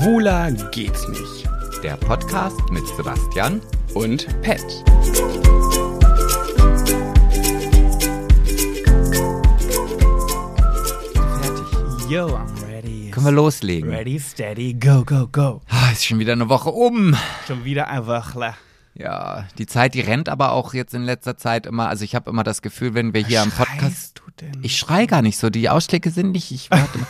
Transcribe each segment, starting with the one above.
Schwuler geht's nicht. Der Podcast mit Sebastian Und Pet. fertig. Yo, I'm ready. Können wir loslegen? Ready, steady, go, go, go. Ah, ist schon wieder eine Woche um. Schon wieder ein Wachler. Ja, die Zeit, die rennt aber auch jetzt in letzter Zeit immer. Also ich habe immer das Gefühl, wenn wir hier am Podcast. Du denn? Ich schrei gar nicht so. Die Ausschläge sind nicht. Ich warte.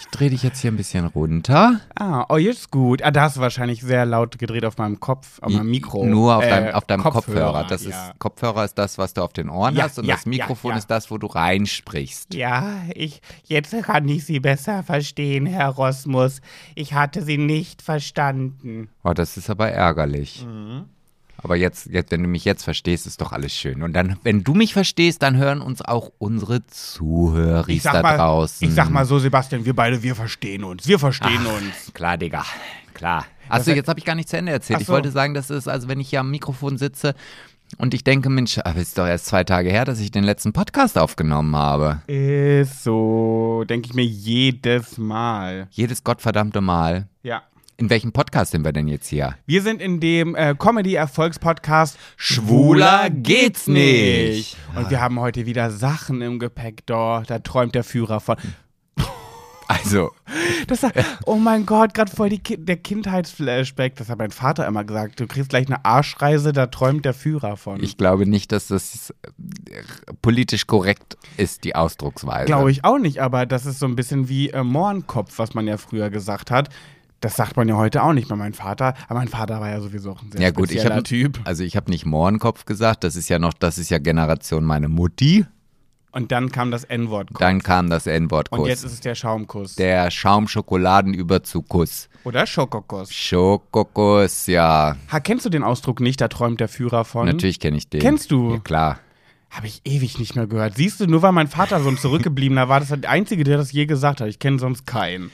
Ich drehe dich jetzt hier ein bisschen runter. Ah, oh, jetzt gut. Ah, da hast du wahrscheinlich sehr laut gedreht auf meinem Kopf, auf meinem Mikro. Nur auf, Äh, deinem, auf deinem Kopfhörer. Das ja. ist Kopfhörer ist das, was du auf den Ohren Ja, hast und ja, das Mikrofon ist das, wo du reinsprichst. Ja, ich, jetzt kann ich Sie besser verstehen, Herr Rosmus. Ich hatte Sie nicht verstanden. Oh, das ist aber ärgerlich. Mhm. Aber jetzt, jetzt, wenn du mich jetzt verstehst, ist doch alles schön. Und dann, wenn du mich verstehst, dann hören uns auch unsere Zuhörer Ich da sag, mal, draußen. ich sag mal so, Sebastian, wir beide, wir verstehen uns. Wir verstehen uns. Klar, Digga. Klar. Achso, jetzt habe ich gar nicht zu Ende erzählt. Ach Ich wollte sagen, das ist, also wenn ich hier am Mikrofon sitze und ich denke, Mensch, aber ist doch erst zwei Tage her, dass ich den letzten Podcast aufgenommen habe. Ist so, denke ich mir jedes Mal. Jedes gottverdammte Mal. Ja. In welchem Podcast sind wir denn jetzt hier? Wir sind in dem äh, Comedy-Erfolgspodcast Schwuler geht's nicht. Und wir haben heute wieder Sachen im Gepäck da. Da träumt der Führer von. Also, Das, oh mein Gott, gerade voll die der Kindheitsflashback. Das hat mein Vater immer gesagt. Du kriegst gleich eine Arschreise, da träumt der Führer von. ich glaube nicht, dass das äh, politisch korrekt ist, die Ausdrucksweise. Glaube ich auch nicht, aber das ist so ein bisschen wie äh, Mohrenkopf, was man ja früher gesagt hat. Das sagt man ja heute auch nicht bei meinem Vater. Aber mein Vater war ja sowieso auch ein sehr Ja gut, ich habe Typ. also ich habe nicht Mohrenkopf gesagt, das ist ja noch, das ist ja Generation meine Mutti. Und dann kam das N-Wort. Dann kam das N-Wort Und jetzt ist es der Schaumkuss. Der Schaumschokoladenüberzugkuss. Oder Schokokuss. Schokokuss, ja. Ha, kennst du den Ausdruck nicht? Da träumt der Führer von. Natürlich kenne ich den. Kennst du? Ja, klar. Habe ich ewig nicht mehr gehört. Siehst du, nur weil mein Vater so ein Zurückgebliebener war, das ist der Einzige, der das je gesagt hat. Ich kenne sonst keinen.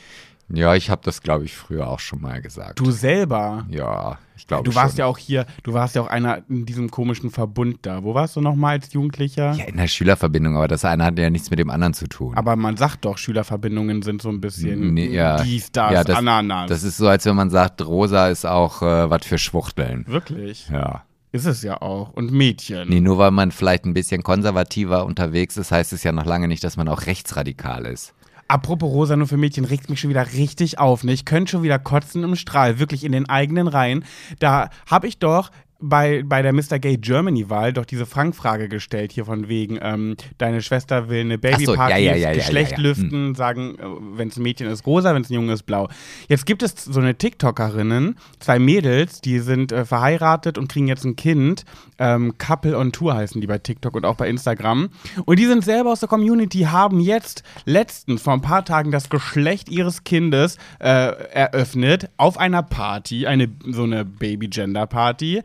Ja, ich habe das, glaube ich, früher auch schon mal gesagt. Du selber. ja, ich glaube Du warst schon. ja auch hier, du warst ja auch einer in diesem komischen Verbund da. Wo warst du nochmal als Jugendlicher? Ja, in der Schülerverbindung, aber das eine hat ja nichts mit dem anderen zu tun. Aber man sagt doch, Schülerverbindungen sind so ein bisschen Nee, ja. dies, das, Ja, das- Ananas. das ist so, als wenn man sagt, Rosa ist auch äh, was für Schwuchteln. Wirklich? Ja. Ist es ja auch. Und Mädchen. Nee, nur weil man vielleicht ein bisschen konservativer unterwegs ist, heißt es ja noch lange nicht, dass man auch rechtsradikal ist. Apropos Rosa nur für Mädchen, regt mich schon wieder richtig auf. Ne? Ich könnte schon wieder kotzen im Strahl, wirklich in den eigenen Reihen. Da habe ich doch bei, bei der Mr. Gay Germany-Wahl doch diese Fangfrage gestellt, hier von wegen, ähm, deine Schwester will eine Ach so, Babyparty, ja, ja, ja, Geschlecht ja, Hm. lüften, sagen, wenn es ein Mädchen ist rosa, wenn es ein Junge ist blau. Jetzt gibt es so eine TikTokerinnen, zwei Mädels, die sind äh, verheiratet und kriegen jetzt ein Kind. Ähm, Couple on Tour heißen die bei TikTok und auch bei Instagram. Und die sind selber aus der Community, haben jetzt letztens vor ein paar Tagen das Geschlecht ihres Kindes äh, eröffnet auf einer Party, eine so eine Baby-Gender-Party.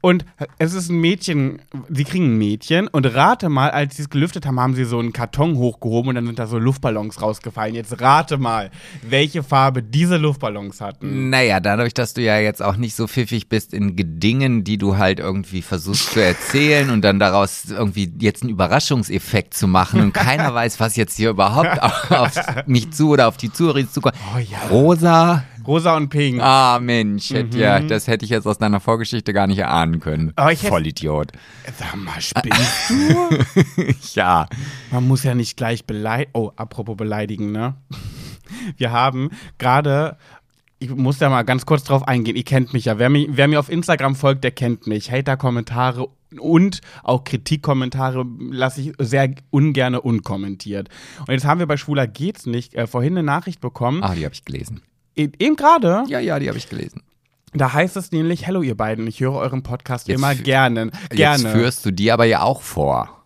Und es ist ein Mädchen, sie kriegen ein Mädchen und rate mal, als sie es gelüftet haben, haben sie so einen Karton hochgehoben und dann sind da so Luftballons rausgefallen. Jetzt rate mal, welche Farbe diese Luftballons hatten. Naja, dadurch, dass du ja jetzt auch nicht so pfiffig bist in Gedingen, die du halt irgendwie versuchst zu erzählen und dann daraus irgendwie jetzt einen Überraschungseffekt zu machen und keiner weiß, was jetzt hier überhaupt auf, mich zu oder auf die Zuhörer zukommt. Oh ja. Rosa? Rosa und Pink. Ah, Mensch, hätte ja, das hätte ich jetzt aus deiner Vorgeschichte gar nicht erahnen können. Aber ich hätte- Vollidiot. Sag mal, spinnst du? Ja. Man muss ja nicht gleich beleidigen. Oh, apropos beleidigen, ne? Wir haben gerade. Ich muss da mal ganz kurz drauf eingehen. Ihr kennt mich ja. Wer, mich, wer mir auf Instagram folgt, der kennt mich. Hater-Kommentare und auch Kritikkommentare lasse ich sehr ungerne unkommentiert. Und jetzt haben wir bei Schwuler geht's nicht äh, vorhin eine Nachricht bekommen. Ah, die habe ich gelesen. Eben gerade. Ja, ja, die habe ich gelesen. Da heißt es nämlich: Hallo, ihr beiden. Ich höre euren Podcast Jetzt immer gerne. Gerne. Jetzt führst du die aber ja auch vor.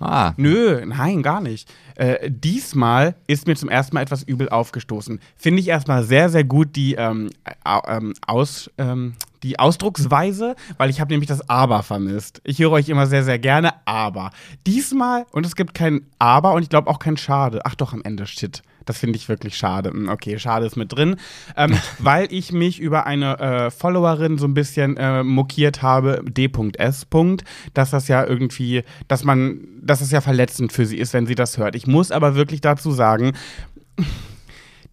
Ah, Nö, nein, gar nicht. Äh, diesmal ist mir zum ersten Mal etwas übel aufgestoßen. Finde ich erstmal sehr, sehr gut die, ähm, au- ähm, aus, ähm, die Ausdrucksweise, weil ich habe nämlich das Aber vermisst. Ich höre euch immer sehr, sehr gerne, aber. Diesmal, und es gibt kein Aber und ich glaube auch kein Schade. Ach doch, am Ende, shit. Das finde ich wirklich schade. Hm, Okay, schade ist mit drin. Ähm, weil ich mich über eine äh, Followerin so ein bisschen äh, mokiert habe, D.S. dass das ja irgendwie, dass man, dass es ja verletzend für sie ist, wenn sie das hört. Ich muss aber wirklich dazu sagen,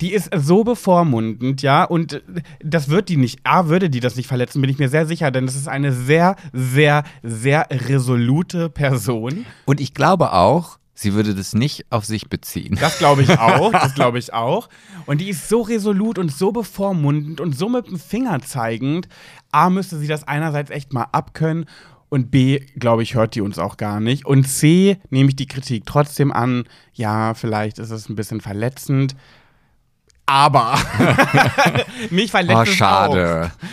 Die ist so bevormundend, ja, und äh, das wird die nicht, A, würde die das nicht verletzen, bin ich mir sehr sicher, denn es ist eine sehr, sehr, sehr resolute Person. Und ich glaube auch, sie würde das nicht auf sich beziehen. Das glaube ich auch, das glaube ich auch. Und die ist so resolut und so bevormundend und so mit dem Finger zeigend. A, müsste sie das einerseits echt mal abkönnen und B, glaube ich, hört die uns auch gar nicht. Und C, nehme ich die Kritik trotzdem an. Ja, vielleicht ist es ein bisschen verletzend. Aber mich verletzt Oh, es schade. auch.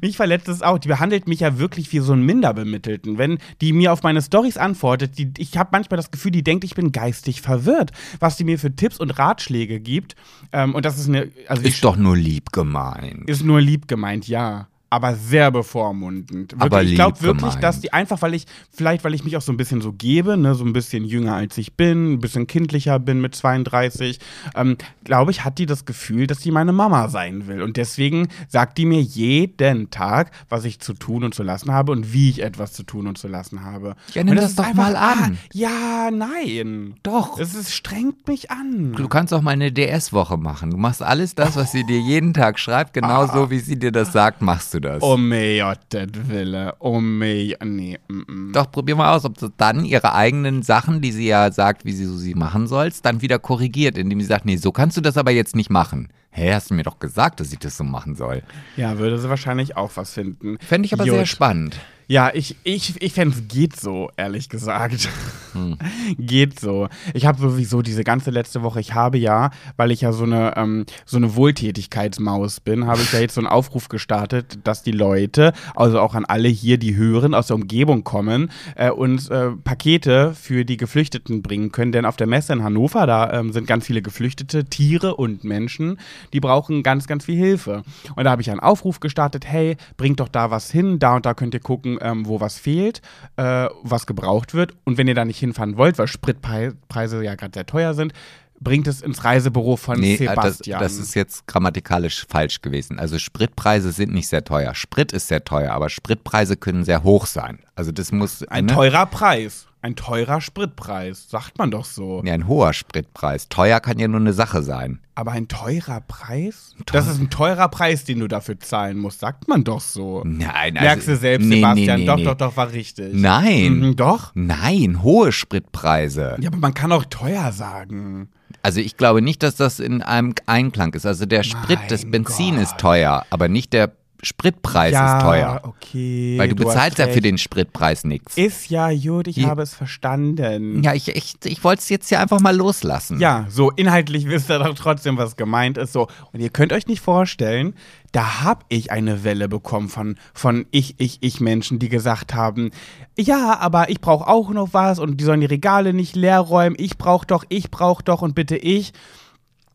Mich verletzt es auch. Die behandelt mich ja wirklich wie so einen Minderbemittelten. Wenn die mir auf meine Stories antwortet, die, ich habe manchmal das Gefühl, die denkt, ich bin geistig verwirrt, was die mir für Tipps und Ratschläge gibt. Ähm, und das ist eine, also Ist doch nur lieb gemeint. ist nur lieb gemeint, ja. Aber sehr bevormundend. Wirklich, Aber ich glaube wirklich, dass die einfach, weil ich, vielleicht weil ich mich auch so ein bisschen so gebe, ne, so ein bisschen jünger als ich bin, ein bisschen kindlicher bin mit 32, ähm, glaube ich, hat die das Gefühl, dass die meine Mama sein will. Und deswegen sagt die mir jeden Tag, was ich zu tun und zu lassen habe und wie ich etwas zu tun und zu lassen habe. Ja, nimm das ist doch einfach- mal an. Ah, ja, nein. Doch. Es ist, strengt mich an. Du kannst auch mal eine DS-Woche machen. Du machst alles das, was sie dir jeden Tag schreibt, genau Ah. so, wie sie dir das sagt, machst du das. Oh mein Gott, Wille. Oh mein Nee, mm, mm. Doch, probier mal aus, ob du dann ihre eigenen Sachen, die sie ja sagt, wie sie so sie machen sollst, dann wieder korrigiert, indem sie sagt, nee, so kannst du das aber jetzt nicht machen. Hä, hast du mir doch gesagt, dass ich das so machen soll. Ja, würde sie wahrscheinlich auch was finden. Fände ich aber Gut. sehr spannend. Ja, ich, ich, ich fände es geht so, ehrlich gesagt. Hm. geht so. Ich habe sowieso diese ganze letzte Woche, ich habe ja, weil ich ja so eine, ähm, so eine Wohltätigkeitsmaus bin, habe ich ja jetzt so einen Aufruf gestartet, dass die Leute, also auch an alle hier, die hören, aus der Umgebung kommen, äh, uns äh, Pakete für die Geflüchteten bringen können. Denn auf der Messe in Hannover, da ähm, sind ganz viele Geflüchtete, Tiere und Menschen, die brauchen ganz, ganz viel Hilfe. Und da habe ich einen Aufruf gestartet, hey, bringt doch da was hin, da und da könnt ihr gucken, ähm, wo was fehlt, äh, was gebraucht wird. Und wenn ihr da nicht hinfahren wollt, weil Spritpreise ja gerade sehr teuer sind, bringt es ins Reisebüro von Nee, äh, das, Sebastian. das ist jetzt grammatikalisch falsch gewesen. Also Spritpreise sind nicht sehr teuer. Sprit ist sehr teuer, aber Spritpreise können sehr hoch sein. Also das muss ein ne? teurer Preis. Ein teurer Spritpreis, sagt man doch so. Ja, ein hoher Spritpreis. Teuer kann ja nur eine Sache sein. Aber ein teurer Preis? Das ist ein teurer Preis, den du dafür zahlen musst, sagt man doch so. Nein, also, Merkst du selbst, nee, Sebastian? Nee, nee, doch, doch, doch, war richtig. Nein. Mhm, doch? Nein, hohe Spritpreise. Ja, aber man kann auch teuer sagen. Also ich glaube nicht, dass das in einem Einklang ist. Also der Sprit, das Mein Benzin Gott. ist teuer, aber nicht der Spritpreis ja, ist teuer. okay. Weil du, hast bezahlst ja für den Spritpreis nichts. Ist ja gut, ich Hier- habe es verstanden. Ja, ich, ich, ich wollte es jetzt hier einfach mal loslassen. Ja, so inhaltlich wisst ihr doch trotzdem, was gemeint ist. So. Und ihr könnt euch nicht vorstellen, da habe ich eine Welle bekommen von, von ich, ich, ich Menschen, die gesagt haben, ja, aber ich brauche auch noch was und die sollen die Regale nicht leer räumen. Ich brauche doch, ich brauche doch und bitte ich.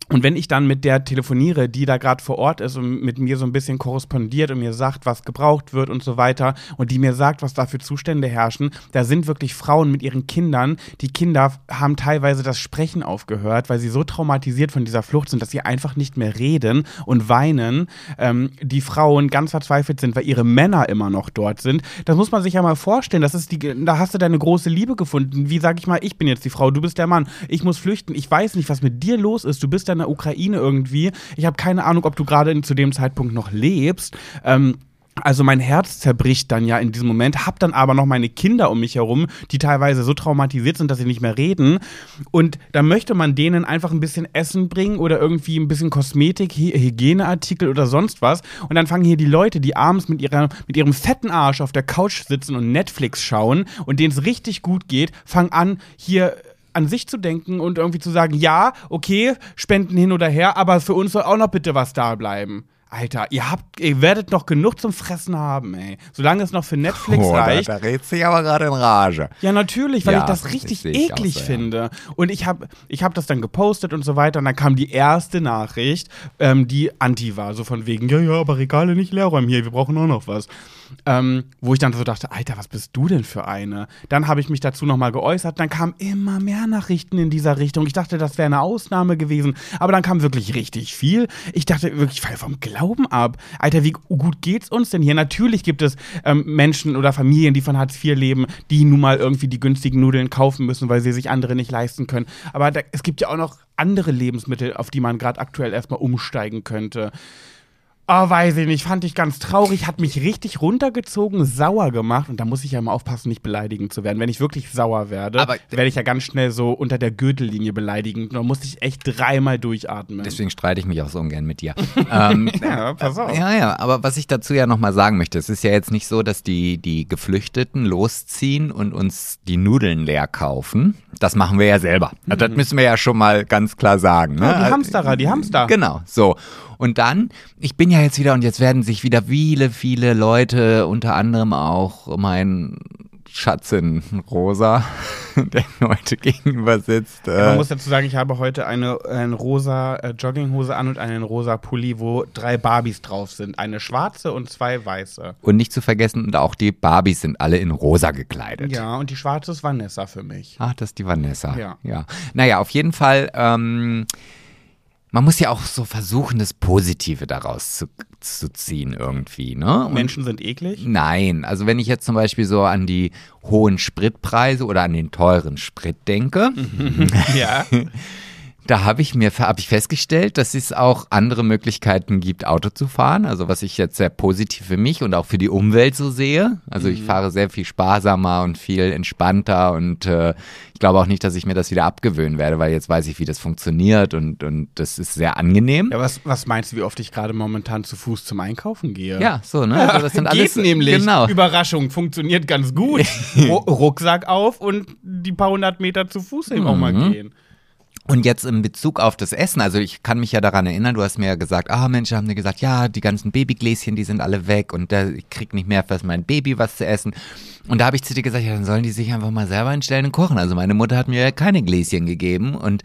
Und wenn ich dann mit der telefoniere, die da gerade vor Ort ist und mit mir so ein bisschen korrespondiert und mir sagt, was gebraucht wird und so weiter und die mir sagt, was da für Zustände herrschen, da sind wirklich Frauen mit ihren Kindern. Die Kinder haben teilweise das Sprechen aufgehört, weil sie so traumatisiert von dieser Flucht sind, dass sie einfach nicht mehr reden und weinen. Ähm, die Frauen ganz verzweifelt sind, weil ihre Männer immer noch dort sind. Das muss man sich ja mal vorstellen. Das ist die, da hast du deine große Liebe gefunden. Wie sag ich mal, ich bin jetzt die Frau, du bist der Mann. Ich muss flüchten. Ich weiß nicht, was mit dir los ist. Du bist ja in der Ukraine irgendwie. Ich habe keine Ahnung, ob du gerade zu dem Zeitpunkt noch lebst. Ähm, also mein Herz zerbricht dann ja in diesem Moment, hab dann aber noch meine Kinder um mich herum, die teilweise so traumatisiert sind, dass sie nicht mehr reden. Und da möchte man denen einfach ein bisschen Essen bringen oder irgendwie ein bisschen Kosmetik, Hy Hygieneartikel oder sonst was. Und dann fangen hier die Leute, die abends mit, ihrer, mit ihrem fetten Arsch auf der Couch sitzen und Netflix schauen und denen es richtig gut geht, fangen an, hier an sich zu denken und irgendwie zu sagen, ja, okay, Spenden hin oder her, aber für uns soll auch noch bitte was da bleiben. Alter, ihr habt, ihr werdet noch genug zum Fressen haben, ey. Solange es noch für Netflix Oh, da, reicht. da redst du dich aber gerade in Rage. Ja, natürlich, weil Ja, ich das richtig ich eklig so, ja. finde. Und ich habe ich hab das dann gepostet und so weiter. Und dann kam die erste Nachricht, ähm, die anti war. So von wegen, ja, ja, aber Regale nicht leer räumen hier, wir brauchen auch noch was. Ähm, wo ich dann so dachte, Alter, was bist du denn für eine? Dann habe ich mich dazu nochmal geäußert. Dann kamen immer mehr Nachrichten in dieser Richtung. Ich dachte, das wäre eine Ausnahme gewesen. Aber dann kam wirklich richtig viel. Ich dachte wirklich, ich falle vom Glauben. Glauben ab. Alter, wie gut geht's uns denn hier? Natürlich gibt es ähm, Menschen oder Familien, die von Hartz IV leben, die nun mal irgendwie die günstigen Nudeln kaufen müssen, weil sie sich andere nicht leisten können. Aber da, es gibt ja auch noch andere Lebensmittel, auf die man gerade aktuell erstmal umsteigen könnte. Oh, weiß ich nicht, fand ich ganz traurig, hat mich richtig runtergezogen, sauer gemacht und da muss ich ja immer aufpassen, nicht beleidigend zu werden. Wenn ich wirklich sauer werde, Aber- werde ich ja ganz schnell so unter der Gürtellinie beleidigend. Da musste ich echt dreimal durchatmen. Deswegen streite ich mich auch so ungern mit dir. ähm, ja, pass auf. Ja, ja, aber was ich dazu ja nochmal sagen möchte, es ist ja jetzt nicht so, dass die, die Geflüchteten losziehen und uns die Nudeln leer kaufen. Das machen wir ja selber. Also Das müssen wir ja schon mal ganz klar sagen. Ne? Mhm. Ja, die Hamsterer, die Hamster. Genau, so. Und dann, ich bin ja jetzt wieder, und jetzt werden sich wieder viele, viele Leute, unter anderem auch mein Schatzin Rosa, der mir heute gegenüber sitzt. Man Äh, muss dazu sagen, ich habe heute eine, eine rosa äh, Jogginghose an und einen rosa Pulli, wo drei Barbies drauf sind. Eine schwarze und zwei weiße. und nicht zu vergessen, und auch die Barbies sind alle in rosa gekleidet. Ja, und die schwarze ist Vanessa für mich. Ach, das ist die Vanessa. Ja. ja. Naja, auf jeden Fall, ähm, man muss ja auch so versuchen, das Positive daraus zu, zu ziehen irgendwie, ne? Und Menschen sind eklig. Nein, also wenn ich jetzt zum Beispiel so an die hohen Spritpreise oder an den teuren Sprit denke, ja. da habe ich mir hab ich festgestellt, dass es auch andere Möglichkeiten gibt, Auto zu fahren. Also was ich jetzt sehr positiv für mich und auch für die Umwelt so sehe. Also ich fahre sehr viel sparsamer und viel entspannter und äh, ich glaube auch nicht, dass ich mir das wieder abgewöhnen werde, weil jetzt weiß ich, wie das funktioniert und, und das ist sehr angenehm. Ja, was, was meinst du, wie oft ich gerade momentan zu Fuß zum Einkaufen gehe? Ja, so, ne? Also das sind Geht alles nämlich. Genau. Überraschung, funktioniert ganz gut. Ru Rucksack auf und die paar hundert Meter zu Fuß eben auch mal Mhm. gehen. Und jetzt in Bezug auf das Essen, also ich kann mich ja daran erinnern, du hast mir ja gesagt, ah Mensch, haben mir gesagt, ja, die ganzen Babygläschen, die sind alle weg und da, ich krieg nicht mehr für mein Baby was zu essen. Und da habe ich zu dir gesagt, ja, dann sollen die sich einfach mal selber hinstellen und kochen. Also meine Mutter hat mir ja keine Gläschen gegeben und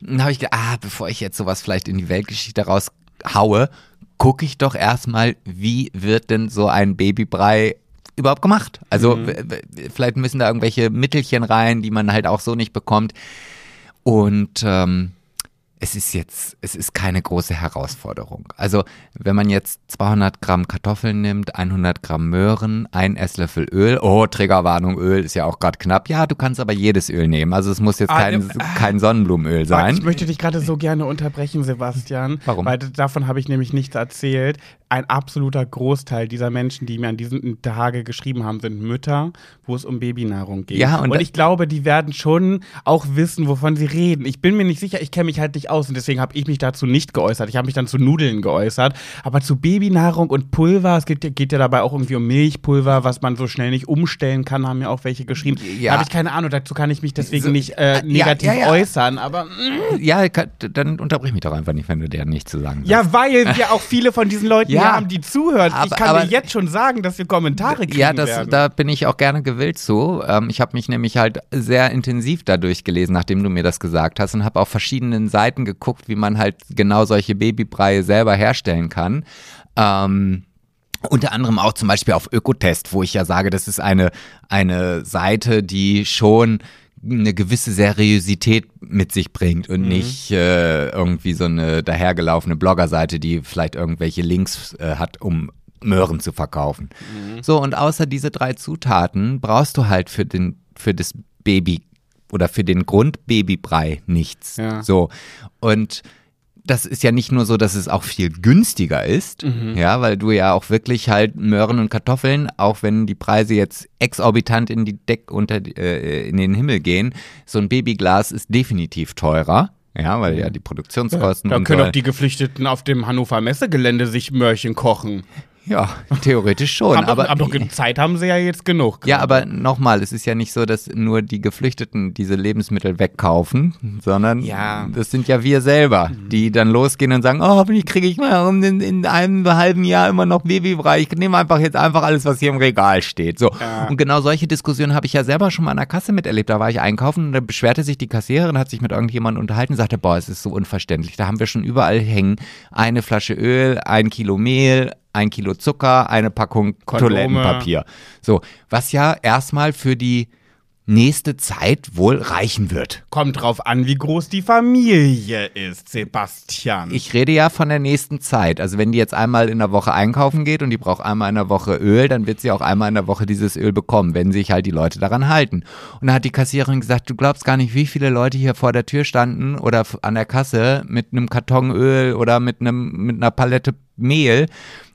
dann habe ich gedacht, ah, bevor ich jetzt sowas vielleicht in die Weltgeschichte raushaue, gucke ich doch erstmal, wie wird denn so ein Babybrei überhaupt gemacht? Also w- vielleicht müssen da irgendwelche Mittelchen rein, die man halt auch so nicht bekommt. Und ähm, es ist jetzt, es ist keine große Herausforderung. Also wenn man jetzt 200 Gramm Kartoffeln nimmt, 100 Gramm Möhren, ein Esslöffel Öl, oh, Triggerwarnung, Öl ist ja auch gerade knapp. Ja, du kannst aber jedes Öl nehmen. Also es muss jetzt Ah, kein, ne- kein Sonnenblumenöl sein. Ich möchte dich gerade so gerne unterbrechen, Sebastian. Warum? Weil davon habe ich nämlich nichts erzählt. Ein absoluter Großteil dieser Menschen, die mir an diesen Tage geschrieben haben, sind Mütter, wo es um Babynahrung geht. Ja, und und ich glaube, die werden schon auch wissen, wovon sie reden. Ich bin mir nicht sicher, ich kenne mich halt nicht aus und deswegen habe ich mich dazu nicht geäußert. Ich habe mich dann zu Nudeln geäußert. Aber zu Babynahrung und Pulver, es geht, ja- geht ja dabei auch irgendwie um Milchpulver, was man so schnell nicht umstellen kann, haben mir auch welche geschrieben. Ja. Habe ich keine Ahnung, dazu kann ich mich deswegen So, nicht äh, negativ ja, ja. äußern. Aber mm, Ja, dann unterbrich mich doch einfach nicht, wenn du dir nichts zu sagen hast. ja, weil wir auch viele von diesen Leuten Ja. haben, die zuhören. ich Aber- kann aber- dir jetzt schon sagen, dass wir Kommentare kriegen Ja, das, werden. da bin ich auch gerne gewillt zu. Ähm, ich habe mich nämlich halt sehr intensiv dadurch gelesen, nachdem du mir das gesagt hast und habe auf verschiedenen Seiten geguckt, wie man halt genau solche Babybreie selber herstellen kann. Ähm, unter anderem auch zum Beispiel auf Ökotest, wo ich ja sage, das ist eine, eine Seite, die schon eine gewisse Seriosität mit sich bringt und nicht äh, irgendwie so eine dahergelaufene Bloggerseite, die vielleicht irgendwelche Links äh, hat, um Möhren zu verkaufen. So, und außer diese drei Zutaten brauchst du halt für den, für das Baby oder für den Grundbabybrei nichts. Ja. So. Und das ist ja nicht nur so, dass es auch viel günstiger ist, ja, weil du ja auch wirklich halt Möhren und Kartoffeln, auch wenn die Preise jetzt exorbitant in die Deck unter äh, in den Himmel gehen, so ein Babyglas ist definitiv teurer, ja, weil ja die Produktionskosten da und können so, auch die Geflüchteten auf dem Hannover Messegelände sich Mörchen kochen. Ja, theoretisch schon, aber, aber aber doch, Zeit haben sie ja jetzt genug. Ja, aber nochmal, es ist ja nicht so, dass nur die Geflüchteten diese Lebensmittel wegkaufen, sondern Ja. das sind ja wir selber, die dann losgehen und sagen, oh, hoffentlich kriege ich mal in, in einem halben Jahr immer noch Babybrei. Ich nehme einfach jetzt einfach alles, was hier im Regal steht. So. Ja. Und genau solche Diskussionen habe ich ja selber schon mal an der Kasse miterlebt. Da war ich einkaufen und da beschwerte sich die Kassiererin, hat sich mit irgendjemandem unterhalten und sagte, boah, es ist so unverständlich. Da haben wir schon überall hängen eine Flasche Öl, ein Kilo Mehl, ein Kilo Zucker, eine Packung Kondome. Toilettenpapier. So, was ja erstmal für die nächste Zeit wohl reichen wird. Kommt drauf an, wie groß die Familie ist, Sebastian. Ich rede ja von der nächsten Zeit. Also wenn die jetzt einmal in der Woche einkaufen geht und die braucht einmal in der Woche Öl, dann wird sie auch einmal in der Woche dieses Öl bekommen, wenn sich halt die Leute daran halten. Und da hat die Kassiererin gesagt, du glaubst gar nicht, wie viele Leute hier vor der Tür standen oder an der Kasse mit einem Karton Öl oder mit einem mit einer Palette Mehl,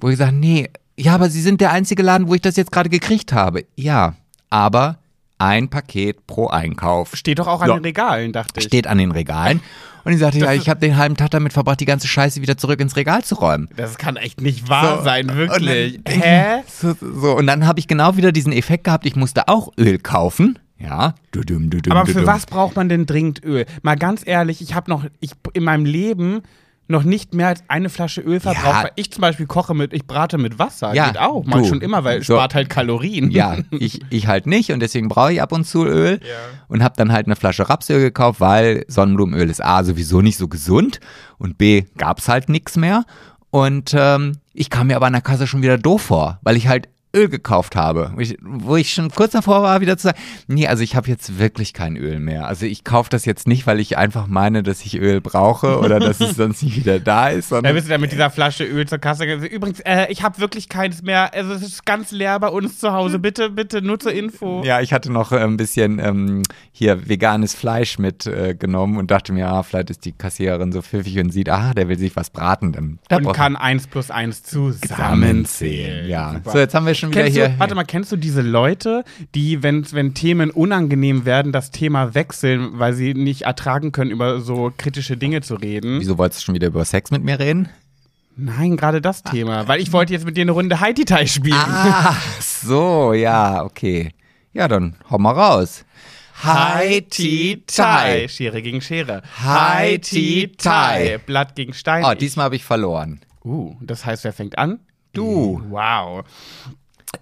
wo ich sage, nee, ja, aber sie sind der einzige Laden, wo ich das jetzt gerade gekriegt habe. Ja, aber ein Paket pro Einkauf. Steht doch auch an Ja. den Regalen, dachte ich. Steht an den Regalen. Und ich sagte, ja, ich habe den halben Tag damit verbracht, die ganze Scheiße wieder zurück ins Regal zu räumen. Das kann echt nicht wahr So, sein, wirklich. dann- Hä? So, so, und dann habe ich genau wieder diesen Effekt gehabt, ich musste auch Öl kaufen. Ja. Dudum, dudum, Aber für dudum. was braucht man denn dringend Öl? Mal ganz ehrlich, ich habe noch, ich in meinem Leben noch nicht mehr als eine Flasche Öl verbraucht. Ja. Weil ich zum Beispiel koche mit, ich brate mit Wasser. Ja, Geht auch. Mal schon immer, weil es So. spart halt Kalorien. Ja, ich, ich halt nicht und deswegen brauche ich ab und zu Öl Ja. und habe dann halt eine Flasche Rapsöl gekauft, weil Sonnenblumenöl ist A sowieso nicht so gesund und B gab's halt nichts mehr und ähm, ich kam mir aber an der Kasse schon wieder doof vor, weil ich halt Öl gekauft habe, wo ich, wo ich schon kurz davor war, wieder zu sagen, nee, also ich habe jetzt wirklich kein Öl mehr. Also ich kaufe das jetzt nicht, weil ich einfach meine, dass ich Öl brauche oder dass es sonst nicht wieder da ist, Da sondern bist du dann mit dieser Flasche Öl zur Kasse. Übrigens, äh, ich habe wirklich keins mehr. Also es ist ganz leer bei uns zu Hause. Bitte, bitte, nur zur Info. Ja, ich hatte noch äh, ein bisschen ähm, hier veganes Fleisch mitgenommen äh, und dachte mir, ah, vielleicht ist die Kassiererin so pfiffig und sieht, ah, der will sich was braten. Dann da Und kann eins plus eins zusammenzählen. Ja. Super. So, jetzt haben wir schon wieder Kennst hier. du, warte mal, kennst du diese Leute, die, wenn, wenn Themen unangenehm werden, das Thema wechseln, weil sie nicht ertragen können, über so kritische Dinge zu reden? Wieso wolltest du schon wieder über Sex mit mir reden? Nein, gerade das Thema. Weil ich wollte jetzt mit dir eine Runde Haiti-Tai spielen. Ah, so, ja, okay. Ja, dann hau mal raus. Haiti-Tai. Schere gegen Schere. Haiti-Tai. Blatt gegen Stein. Oh, diesmal habe ich verloren. Uh, das heißt, wer fängt an? Du. Wow.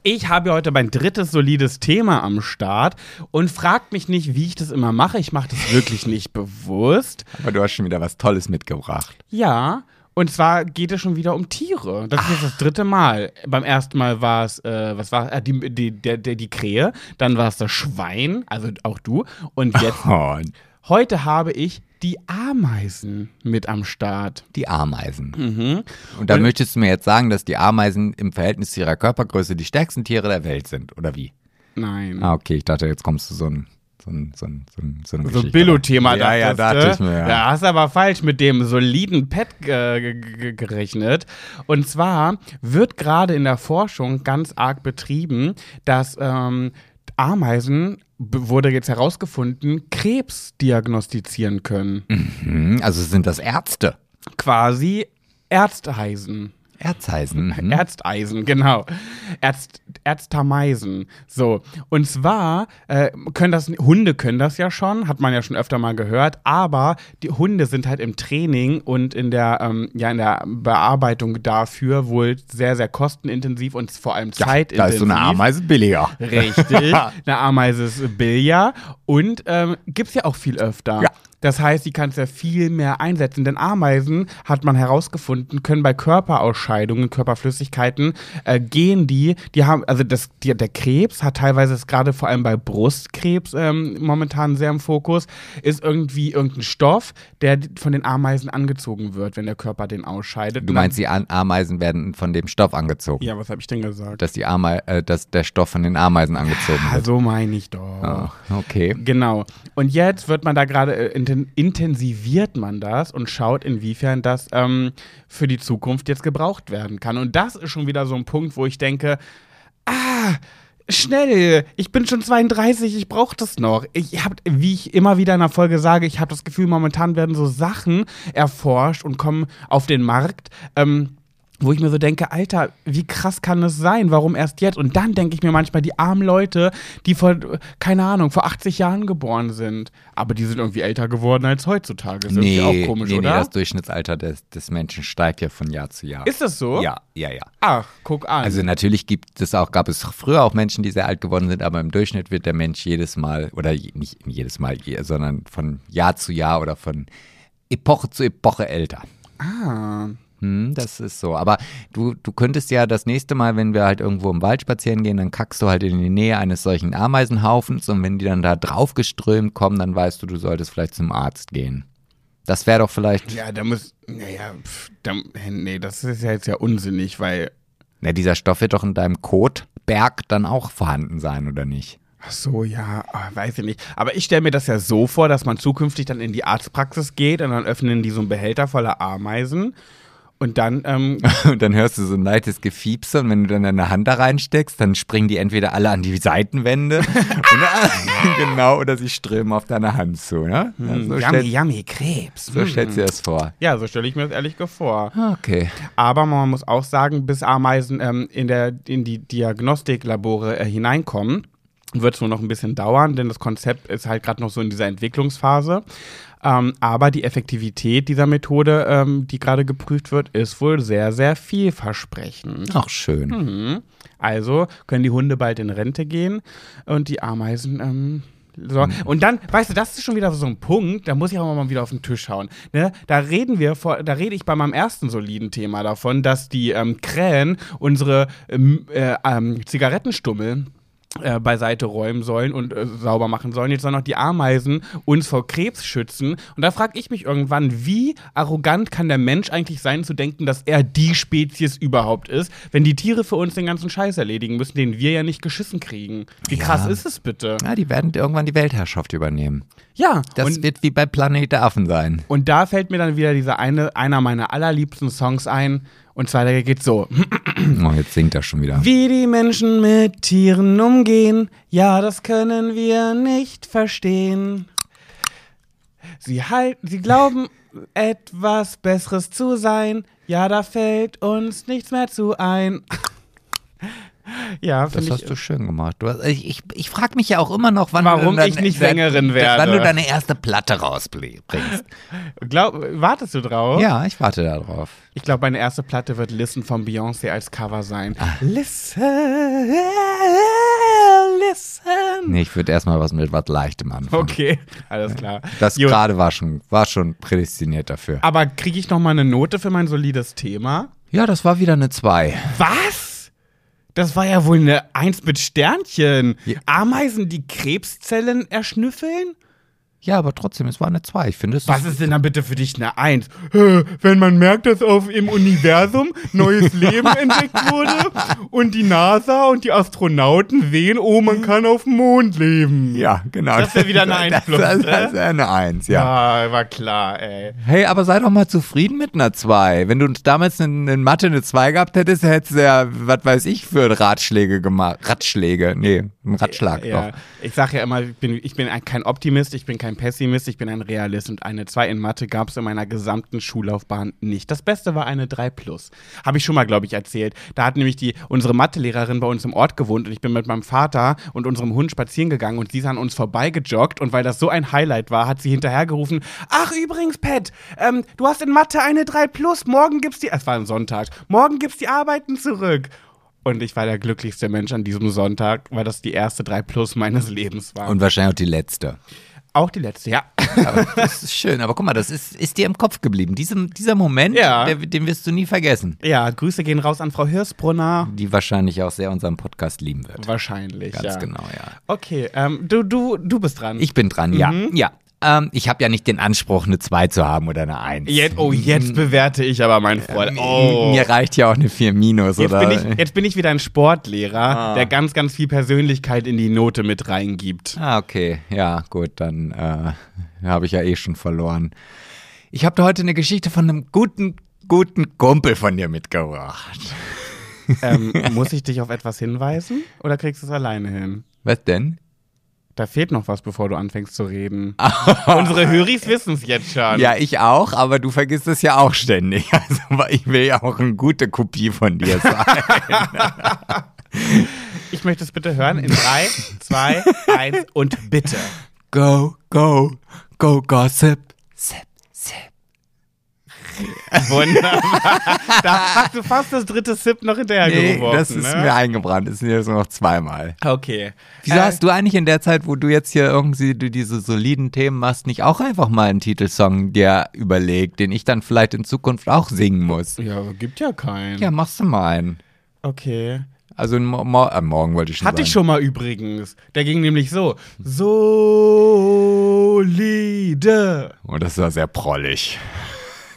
Ich habe heute mein drittes solides Thema am Start und fragt mich nicht, wie ich das immer mache. Ich mache das wirklich nicht bewusst. Aber du hast schon wieder was Tolles mitgebracht. Ja, und zwar geht es schon wieder um Tiere. Das ist jetzt das dritte Mal. Beim ersten Mal war es, äh, was war äh, die, die, der, der, die Krähe, dann war es das Schwein, also auch du. Und jetzt, Oh, heute habe ich die Ameisen mit am Start. die Ameisen. Mhm. Und da möchtest du mir jetzt sagen, dass die Ameisen im Verhältnis zu ihrer Körpergröße die stärksten Tiere der Welt sind, oder wie? Nein. Ah, okay, ich dachte, jetzt kommst du so ein, so ein, so ein, so ein, so eine So. Billo-Thema Ja, ja, dachte du? ich mir, ja. Da hast du aber falsch mit dem soliden Pet äh, ge- ge- gerechnet. Und zwar wird gerade in der Forschung ganz arg betrieben, dass ähm, Ameisen, wurde jetzt herausgefunden, Krebs diagnostizieren können. Hm, also sind das Ärzte. Quasi Ärzteisen. Erzheisen. Mhm. Ärzteisen, genau. Ärzt, Ärztameisen. So. Und zwar äh, können das, Hunde können das ja schon, hat man ja schon öfter mal gehört, aber die Hunde sind halt im Training und in der, ähm, ja, in der Bearbeitung dafür wohl sehr, sehr kostenintensiv und vor allem ja, zeitintensiv. da ist so eine Ameise billiger. Richtig. Eine Ameise ist Billard und ähm, gibt es ja auch viel öfter. Ja. Das heißt, die kannst du ja viel mehr einsetzen. Denn Ameisen, hat man herausgefunden, können bei Körperausscheidungen, Körperflüssigkeiten, äh, gehen die, die haben, also das, die, der Krebs hat teilweise ist gerade vor allem bei Brustkrebs ähm, momentan sehr im Fokus, ist irgendwie irgendein Stoff, der von den Ameisen angezogen wird, wenn der Körper den ausscheidet. Du meinst, die Ameisen werden von dem Stoff angezogen. Ja, was habe ich denn gesagt? Dass, die Ame äh, dass der Stoff von den Ameisen angezogen wird. so meine ich doch. Ah, okay. Genau. Und jetzt wird man da gerade, äh, inten intensiviert man das und schaut, inwiefern das ähm, für die Zukunft jetzt gebraucht werden kann. Und das ist schon wieder so ein Punkt, wo ich denke, ah, schnell, ich bin schon 32, ich brauche das noch. Ich habe, wie ich immer wieder in der Folge sage, ich habe das Gefühl, momentan werden so Sachen erforscht und kommen auf den Markt. Ähm, wo ich mir so denke, Alter, wie krass kann es sein? Warum erst jetzt? Und dann denke ich mir manchmal, die armen Leute, die vor, keine Ahnung, vor 80 Jahren geboren sind. Aber die sind irgendwie älter geworden als heutzutage. Ist Nee, auch komisch, nee, nee, oder? das Durchschnittsalter des, des Menschen steigt ja von Jahr zu Jahr. ist das so? Ja, ja, ja. Ach, guck an. Also natürlich gibt es auch, gab es früher auch Menschen, die sehr alt geworden sind, aber im Durchschnitt wird der Mensch jedes Mal, oder nicht jedes Mal, sondern von Jahr zu Jahr oder von Epoche zu Epoche älter. ah, Hm, das ist so. Aber du, du könntest ja das nächste Mal, wenn wir halt irgendwo im Wald spazieren gehen, dann kackst du halt in die Nähe eines solchen Ameisenhaufens und wenn die dann da draufgeströmt kommen, dann weißt du, du solltest vielleicht zum Arzt gehen. Das wäre doch vielleicht. Ja, da muss, naja, pff, da, nee, das ist ja jetzt ja unsinnig, weil, Na, dieser Stoff wird doch in deinem Kotberg dann auch vorhanden sein, oder nicht? ach so, ja, ah, weiß ich nicht. Aber ich stelle mir das ja so vor, dass man zukünftig dann in die Arztpraxis geht und dann öffnen die so einen Behälter voller Ameisen und dann, ähm, Und dann hörst du so ein leichtes Gefiepse und wenn du dann deine Hand da reinsteckst, dann springen die entweder alle an die Seitenwände oder, genau, oder sie strömen auf deine Hand zu. Ne? Ja, so, yummy, stell, yummy, Krebs. so Hm. stellst du dir das vor. Ja, so stelle ich mir das ehrlich vor. Okay. Aber man muss auch sagen, bis Ameisen ähm, in, der, in die Diagnostiklabore äh, hineinkommen, wird es wohl noch ein bisschen dauern, denn das Konzept ist halt gerade noch so in dieser Entwicklungsphase. Ähm, aber die Effektivität dieser Methode, ähm, die gerade geprüft wird, ist wohl sehr, sehr vielversprechend. Ach, schön. Mhm. Also können die Hunde bald in Rente gehen und die Ameisen. Ähm, so. Und dann, weißt du, das ist schon wieder so ein Punkt, da muss ich auch mal wieder auf den Tisch hauen. Ne? Da reden wir vor, da rede ich bei meinem ersten soliden Thema davon, dass die ähm, Krähen unsere ähm, äh, ähm, Zigarettenstummel äh, beiseite räumen sollen und äh, sauber machen sollen. Jetzt sollen noch die Ameisen uns vor Krebs schützen. Und da frage ich mich irgendwann, wie arrogant kann der Mensch eigentlich sein, zu denken, dass er die Spezies überhaupt ist, wenn die Tiere für uns den ganzen Scheiß erledigen müssen, den wir ja nicht geschissen kriegen. Wie Ja. krass ist es bitte? Ja, die werden irgendwann die Weltherrschaft übernehmen. Ja, Das wird wie bei Planet Affen sein. und da fällt mir dann wieder dieser eine, einer meiner allerliebsten Songs ein. Und zwar, der geht so. Oh, jetzt singt er schon wieder. Wie die Menschen mit Tieren umgehen, ja, das können wir nicht verstehen. Sie halten, sie glauben, etwas Besseres zu sein, ja, da fällt uns nichts mehr zu ein. Ja, Das hast du schön gemacht. Du hast, ich ich, ich frage mich ja auch immer noch, wann Warum du dann, ich nicht Sängerin werde. Wann du deine erste Platte rausbringst. Glaub, wartest du drauf? ja, ich warte darauf. Ich glaube, meine erste Platte wird Listen von Beyoncé als Cover sein. Ah. Listen, listen. Nee, ich würde erstmal was mit was Leichtem anfangen. Okay, alles klar. Das gerade war schon, war schon prädestiniert dafür. Aber kriege ich noch mal eine Note für mein solides Thema? Ja, das war wieder eine 2. Was? Das war ja wohl eine Eins mit Sternchen. Ja. Ameisen, die Krebszellen erschnüffeln? Ja, aber trotzdem, es war eine 2. Ich finde es. Was ist denn dann bitte für dich eine Eins? Hä, Wenn man merkt, dass auf im Universum neues Leben entdeckt wurde und die NASA und die Astronauten sehen, oh, man kann auf dem Mond leben. Ja, genau. Das wär wieder eine Eins das, plus, Das, ne? das ist eine 1, ja. Ja, war klar, ey. Hey, aber sei doch mal zufrieden mit einer 2. Wenn du damals in, in Mathe eine 2 gehabt hättest, hättest du ja, was weiß ich, für Ratschläge gemacht. Ratschläge, nee, ein Ratschlag Ja, doch. ich sage ja immer, ich bin, ich bin ein, kein Optimist, ich bin kein Pessimist, ich bin ein Realist und eine 2 in Mathe gab es in meiner gesamten Schullaufbahn nicht. Das Beste war eine 3 plus. Habe ich schon mal, glaube ich, erzählt. Da hat nämlich die, unsere Mathelehrerin bei uns im Ort gewohnt und ich bin mit meinem Vater und unserem Hund spazieren gegangen und sie ist an uns vorbeigejoggt und weil das so ein Highlight war, hat sie hinterhergerufen, ach übrigens, Pat, ähm, du hast in Mathe eine 3 plus, morgen gibt's die, es war ein Sonntag, morgen gibt's die Arbeiten zurück. Und ich war der glücklichste Mensch an diesem Sonntag, weil das die erste 3 Plus meines Lebens war. Und wahrscheinlich auch die letzte. auch die letzte, ja. Aber das ist schön. Aber guck mal, das ist, ist dir im Kopf geblieben. Diesem, dieser Moment, Ja. der, den wirst du nie vergessen. Ja, Grüße gehen raus an Frau Hirsbrunner. Die wahrscheinlich auch sehr unseren Podcast lieben wird. Wahrscheinlich, Ganz ja. genau, ja. Okay, ähm, du, du, du bist dran. Ich bin dran, ja. Mhm. Ja. Ähm, ich habe ja nicht den Anspruch, eine 2 zu haben oder eine 1. jetzt, oh, jetzt bewerte ich aber mein Freund. Oh. Mir reicht ja auch eine 4 minus, Jetzt oder? bin, ich, jetzt bin ich wieder ein Sportlehrer, Ah. der ganz, ganz viel Persönlichkeit in die Note mit reingibt. Ah, okay. Ja, gut, dann äh, habe ich ja eh schon verloren. Ich habe heute eine Geschichte von einem guten, guten Kumpel von dir mitgebracht. ähm, muss ich dich auf etwas hinweisen oder kriegst du es alleine hin? Was denn? Da fehlt noch was, bevor du anfängst zu reden. Unsere Höris wissen es jetzt schon. Ja, ich auch, aber du vergisst es ja auch ständig. Also, ich will ja auch eine gute Kopie von dir sein. Ich möchte es bitte hören in 3, 2, 1 und bitte. go, go, go, gossip. Sip, sip. Wunderbar. da hast du fast das dritte Sip noch hinterhergeworfen. Nee, das ist ne? mir eingebrannt. Das sind jetzt nur noch zweimal. Okay. Wieso Äh, hast du eigentlich in der Zeit, wo du jetzt hier irgendwie diese soliden Themen machst, nicht auch einfach mal einen Titelsong dir überlegt, den ich dann vielleicht in Zukunft auch singen muss? Ja, gibt ja keinen. Ja, machst du mal einen. Okay. Also mo mo äh, morgen wollte ich schon Hatte ich sagen. schon mal übrigens. Der ging nämlich so. Solide. Oh, das war sehr prollig.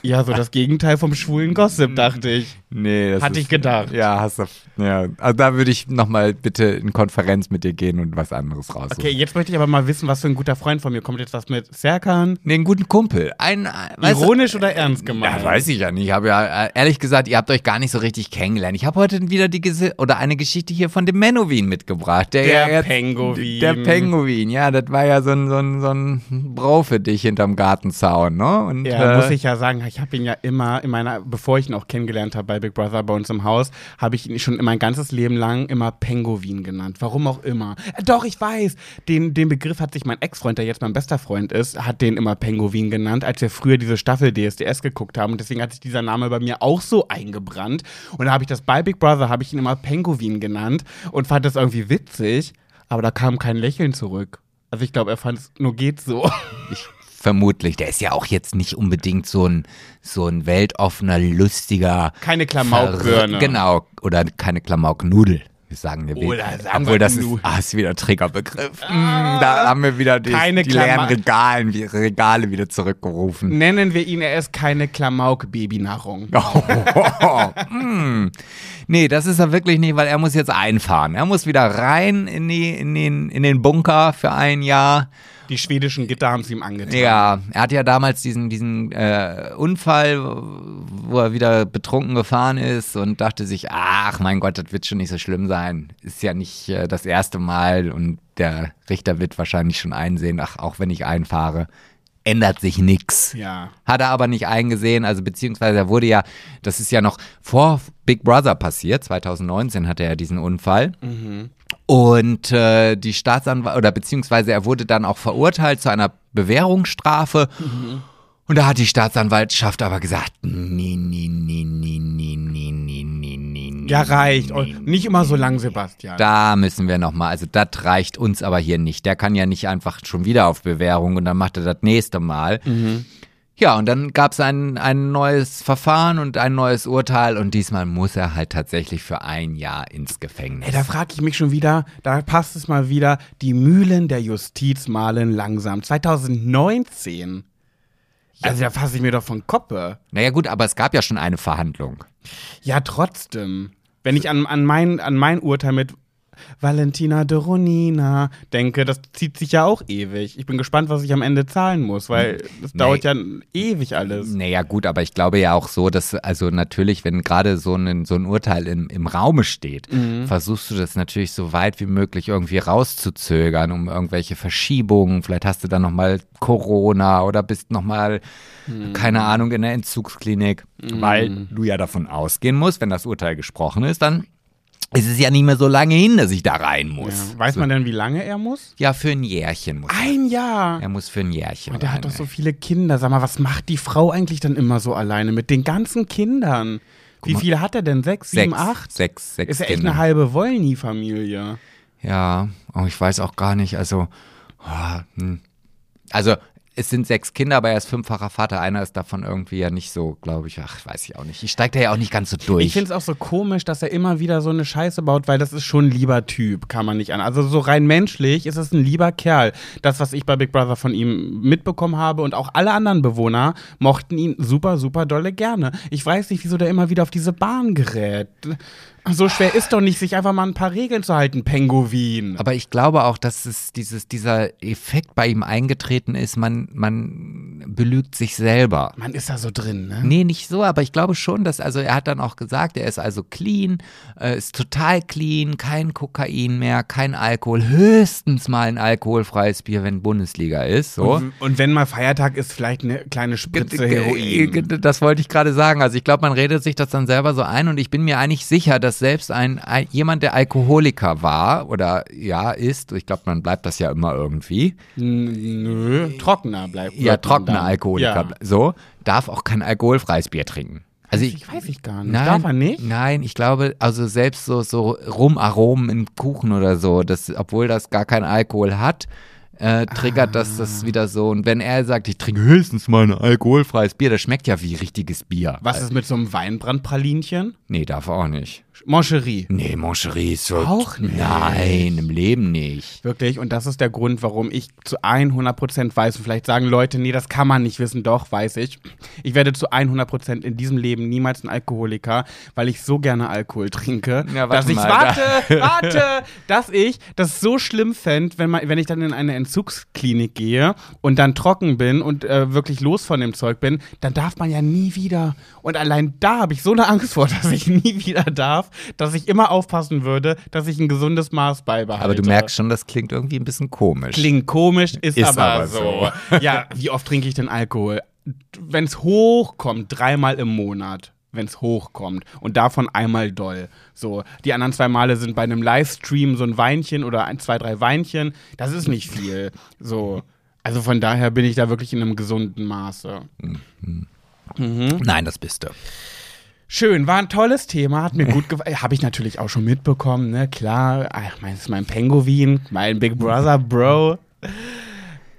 Ja, so das Gegenteil vom schwulen Gossip, dachte ich. Nee, das Hatte ist, ich gedacht. Ja, hast du. Ja, also da würde ich nochmal bitte in Konferenz mit dir gehen und was anderes raussuchen. Okay, jetzt möchte ich aber mal wissen, was für ein guter Freund von mir kommt jetzt was mit Serkan. Nee, einen guten Kumpel. Ein, weißt du- Ironisch oder ernst gemeint? Ja, weiß ich ja nicht. Ich habe ja ehrlich gesagt, ihr habt euch gar nicht so richtig kennengelernt. Ich habe heute wieder die Gesi oder eine Geschichte hier von dem Menowin mitgebracht. Der, Der ja Penguin. Der Penguin, ja, das war ja so ein, so ein, so ein Bro für dich hinterm Gartenzaun, ne? Und, Ja, äh, muss ich ja sagen, ich habe ihn ja immer in meiner, bevor ich ihn auch kennengelernt habe bei Big Brother bei uns im Haus, habe ich ihn schon mein ganzes Leben lang immer Penguin genannt. Warum auch immer. Äh, Doch, ich weiß. Den, den Begriff hat sich mein Ex-Freund, der jetzt mein bester Freund ist, hat den immer Penguin genannt, als wir früher diese Staffel DSDS geguckt haben. Und deswegen hat sich dieser Name bei mir auch so eingebrannt. Und da habe ich das bei Big Brother, habe ich ihn immer Penguin genannt und fand das irgendwie witzig. Aber da kam kein Lächeln zurück. Also ich glaube, er fand es nur geht so. ich, vermutlich. Der ist ja auch jetzt nicht unbedingt so ein, so ein weltoffener, lustiger. Keine Klamaukbirne. Genau. Oder keine Klamauknudel. Wir sagen der Oder sagen Obwohl wir das ist, ah, ist wieder Triggerbegriff. Mm, da haben wir wieder die, Keine die leeren Regalen, Regale wieder zurückgerufen. Nennen wir ihn, er ist keine Klamauk-Babynahrung. Oh, mm. Nee, das ist er wirklich nicht, weil er muss jetzt einfahren. Er muss wieder rein in, die, in, den, in den Bunker für ein Jahr. Die schwedischen Gitter haben es ihm angetan. Ja, er hat ja damals diesen, diesen äh, Unfall, wo er wieder betrunken gefahren ist und dachte sich, ach mein Gott, das wird schon nicht so schlimm sein. Ist ja nicht äh, das erste Mal und der Richter wird wahrscheinlich schon einsehen, ach, auch wenn ich einfahre, ändert sich nichts. Ja. Hat er aber nicht eingesehen, also beziehungsweise er wurde ja, das ist ja noch vor Big Brother passiert, 2019 hatte er diesen Unfall. Und äh, die Staatsanwalt, oder beziehungsweise er wurde dann auch verurteilt zu einer Bewährungsstrafe. Und da hat die Staatsanwaltschaft aber gesagt, nee, nee, nee, nee, nee, nee, nee, nee, nee, nee. Ja, reicht. Und nicht immer so lang, Sebastian. Da müssen wir nochmal, also das reicht uns aber hier nicht. Der kann ja nicht einfach schon wieder auf Bewährung und dann macht er das nächste Mal. Ja, und dann gab es ein, ein neues Verfahren und ein neues Urteil und diesmal muss er halt tatsächlich für ein Jahr ins Gefängnis. Ey, da frage ich mich schon wieder, da passt es mal wieder, die Mühlen der Justiz malen langsam. 2019. Also da fasse ich mir doch von Koppe. naja gut, aber es gab ja schon eine Verhandlung. Ja, trotzdem. Wenn ich an, an, mein, an mein Urteil mit Valentina de Ronina denke, das zieht sich ja auch ewig. Ich bin gespannt, was ich am Ende zahlen muss, weil das Nee. dauert ja ewig alles. Naja, gut, aber ich glaube ja auch so, dass, also natürlich, wenn gerade so ein, so ein Urteil im, im Raume steht, versuchst du das natürlich so weit wie möglich irgendwie rauszuzögern, um irgendwelche Verschiebungen. Vielleicht hast du dann nochmal Corona oder bist nochmal, keine Ahnung, in der Entzugsklinik, weil du ja davon ausgehen musst, wenn das Urteil gesprochen ist, dann ist es ja nicht mehr so lange hin, dass ich da rein muss. Ja. Weiß man denn, wie lange er muss? Ja, für ein Jährchen muss er. Ein Jahr. Er muss für ein Jährchen Und der rein, hat doch so viele Kinder. Sag mal, was macht die Frau eigentlich dann immer so alleine mit den ganzen Kindern? Wie mal. viele hat er denn? Sechs, sieben, Sechs, acht? sechs, sechs Ist ja echt Kinder. eine halbe Wollny-Familie. Ja, oh, ich weiß auch gar nicht, also, oh, hm. also es sind sechs Kinder, aber er ist fünffacher Vater. Einer ist davon irgendwie ja nicht so, glaube ich, ach, weiß ich auch nicht. Ich steige da ja auch nicht ganz so durch. Ich finde es auch so komisch, dass er immer wieder so eine Scheiße baut, weil das ist schon ein lieber Typ, kann man nicht an. Also so rein menschlich ist es ein lieber Kerl. Das, was ich bei Big Brother von ihm mitbekommen habe und auch alle anderen Bewohner mochten ihn super, super dolle gerne. Ich weiß nicht, wieso der immer wieder auf diese Bahn gerät. So schwer ist doch nicht, sich einfach mal ein paar Regeln zu halten, Penguin. aber ich glaube auch, dass es dieses, dieser Effekt bei ihm eingetreten ist, man, man belügt sich selber. Man ist da so drin, ne? Nee, nicht so, aber ich glaube schon, dass, also er hat dann auch gesagt, er ist also clean, äh, ist total clean, kein Kokain mehr, kein Alkohol, höchstens mal ein alkoholfreies Bier, wenn Bundesliga ist, so. Und, und wenn mal Feiertag ist, vielleicht eine kleine Spritze Heroin. Das wollte ich gerade sagen. Also ich glaube, man redet sich das dann selber so ein und ich bin mir eigentlich sicher, dass dass selbst ein, ein jemand, der Alkoholiker war oder ja ist, ich glaube, man bleibt das ja immer irgendwie. Nö, trockener bleibt. Ja, trockener. Alkoholiker, Ja. so, darf auch kein alkoholfreies Bier trinken. Also ich, Ich weiß ich gar nicht. Nein, Darf er nicht? Nein, ich glaube, also selbst so, so Rumaromen in Kuchen oder so, das, obwohl das gar keinen Alkohol hat, äh, triggert das Ah. das wieder so. Und wenn er sagt, ich trinke höchstens mal ein alkoholfreies Bier, das schmeckt ja wie richtiges Bier. Was ist mit so einem Weinbrandpralinchen? Nee, darf er auch nicht. Moncherie. Nee, Moncherie ist so. Auch nicht. Nein, im Leben nicht. Wirklich, und das ist der Grund, warum ich zu 100% weiß, und vielleicht sagen Leute, nee, das kann man nicht wissen, doch, weiß ich. Ich werde zu 100% in diesem Leben niemals ein Alkoholiker, weil ich so gerne Alkohol trinke, Ja, warte dass ich, mal, warte, warte, dass ich das so schlimm fände, wenn, man- wenn ich dann in eine Entzugsklinik gehe und dann trocken bin und äh, wirklich los von dem Zeug bin, dann darf man ja nie wieder. Und allein da habe ich so eine Angst vor, dass ich nie wieder darf, dass ich immer aufpassen würde, dass ich ein gesundes Maß beibehalte. Aber du merkst schon, das klingt irgendwie ein bisschen komisch. Klingt komisch, ist, Ist aber, aber so. ja, wie oft trinke ich denn Alkohol? Wenn es hochkommt, dreimal im Monat. Wenn es hochkommt. Und davon einmal doll. So, die anderen zwei Male sind bei einem Livestream so ein Weinchen oder ein, zwei, drei Weinchen. Das ist nicht viel. So. Also von daher bin ich da wirklich in einem gesunden Maße. Nein, das bist du. Schön, war ein tolles Thema, hat mir gut gefallen. Habe ich natürlich auch schon mitbekommen, ne? Klar, ach, mein, ist mein Penguin, mein Big Brother Bro.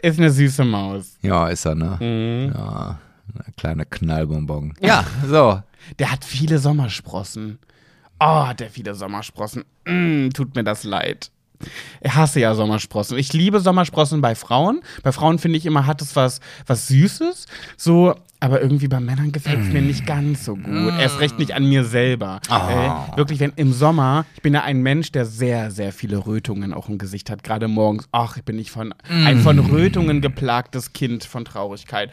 Ist eine süße Maus. Ja, ist er, ne? Mhm. Ja, eine kleine Knallbonbon. Ja, so. Der hat viele Sommersprossen. Oh, hat der viele Sommersprossen. Mm, tut mir das leid. Ich hasse ja Sommersprossen. Ich liebe Sommersprossen bei Frauen. Bei Frauen finde ich immer, hat es was, was Süßes. So, aber irgendwie bei Männern gefällt es mir nicht ganz so gut. Erst recht nicht an mir selber. Äh, wirklich, wenn im Sommer, ich bin ja ein Mensch, der sehr, sehr viele Rötungen auch im Gesicht hat. Gerade morgens. Ach, ich bin nicht von, ein von Rötungen geplagtes Kind von Traurigkeit.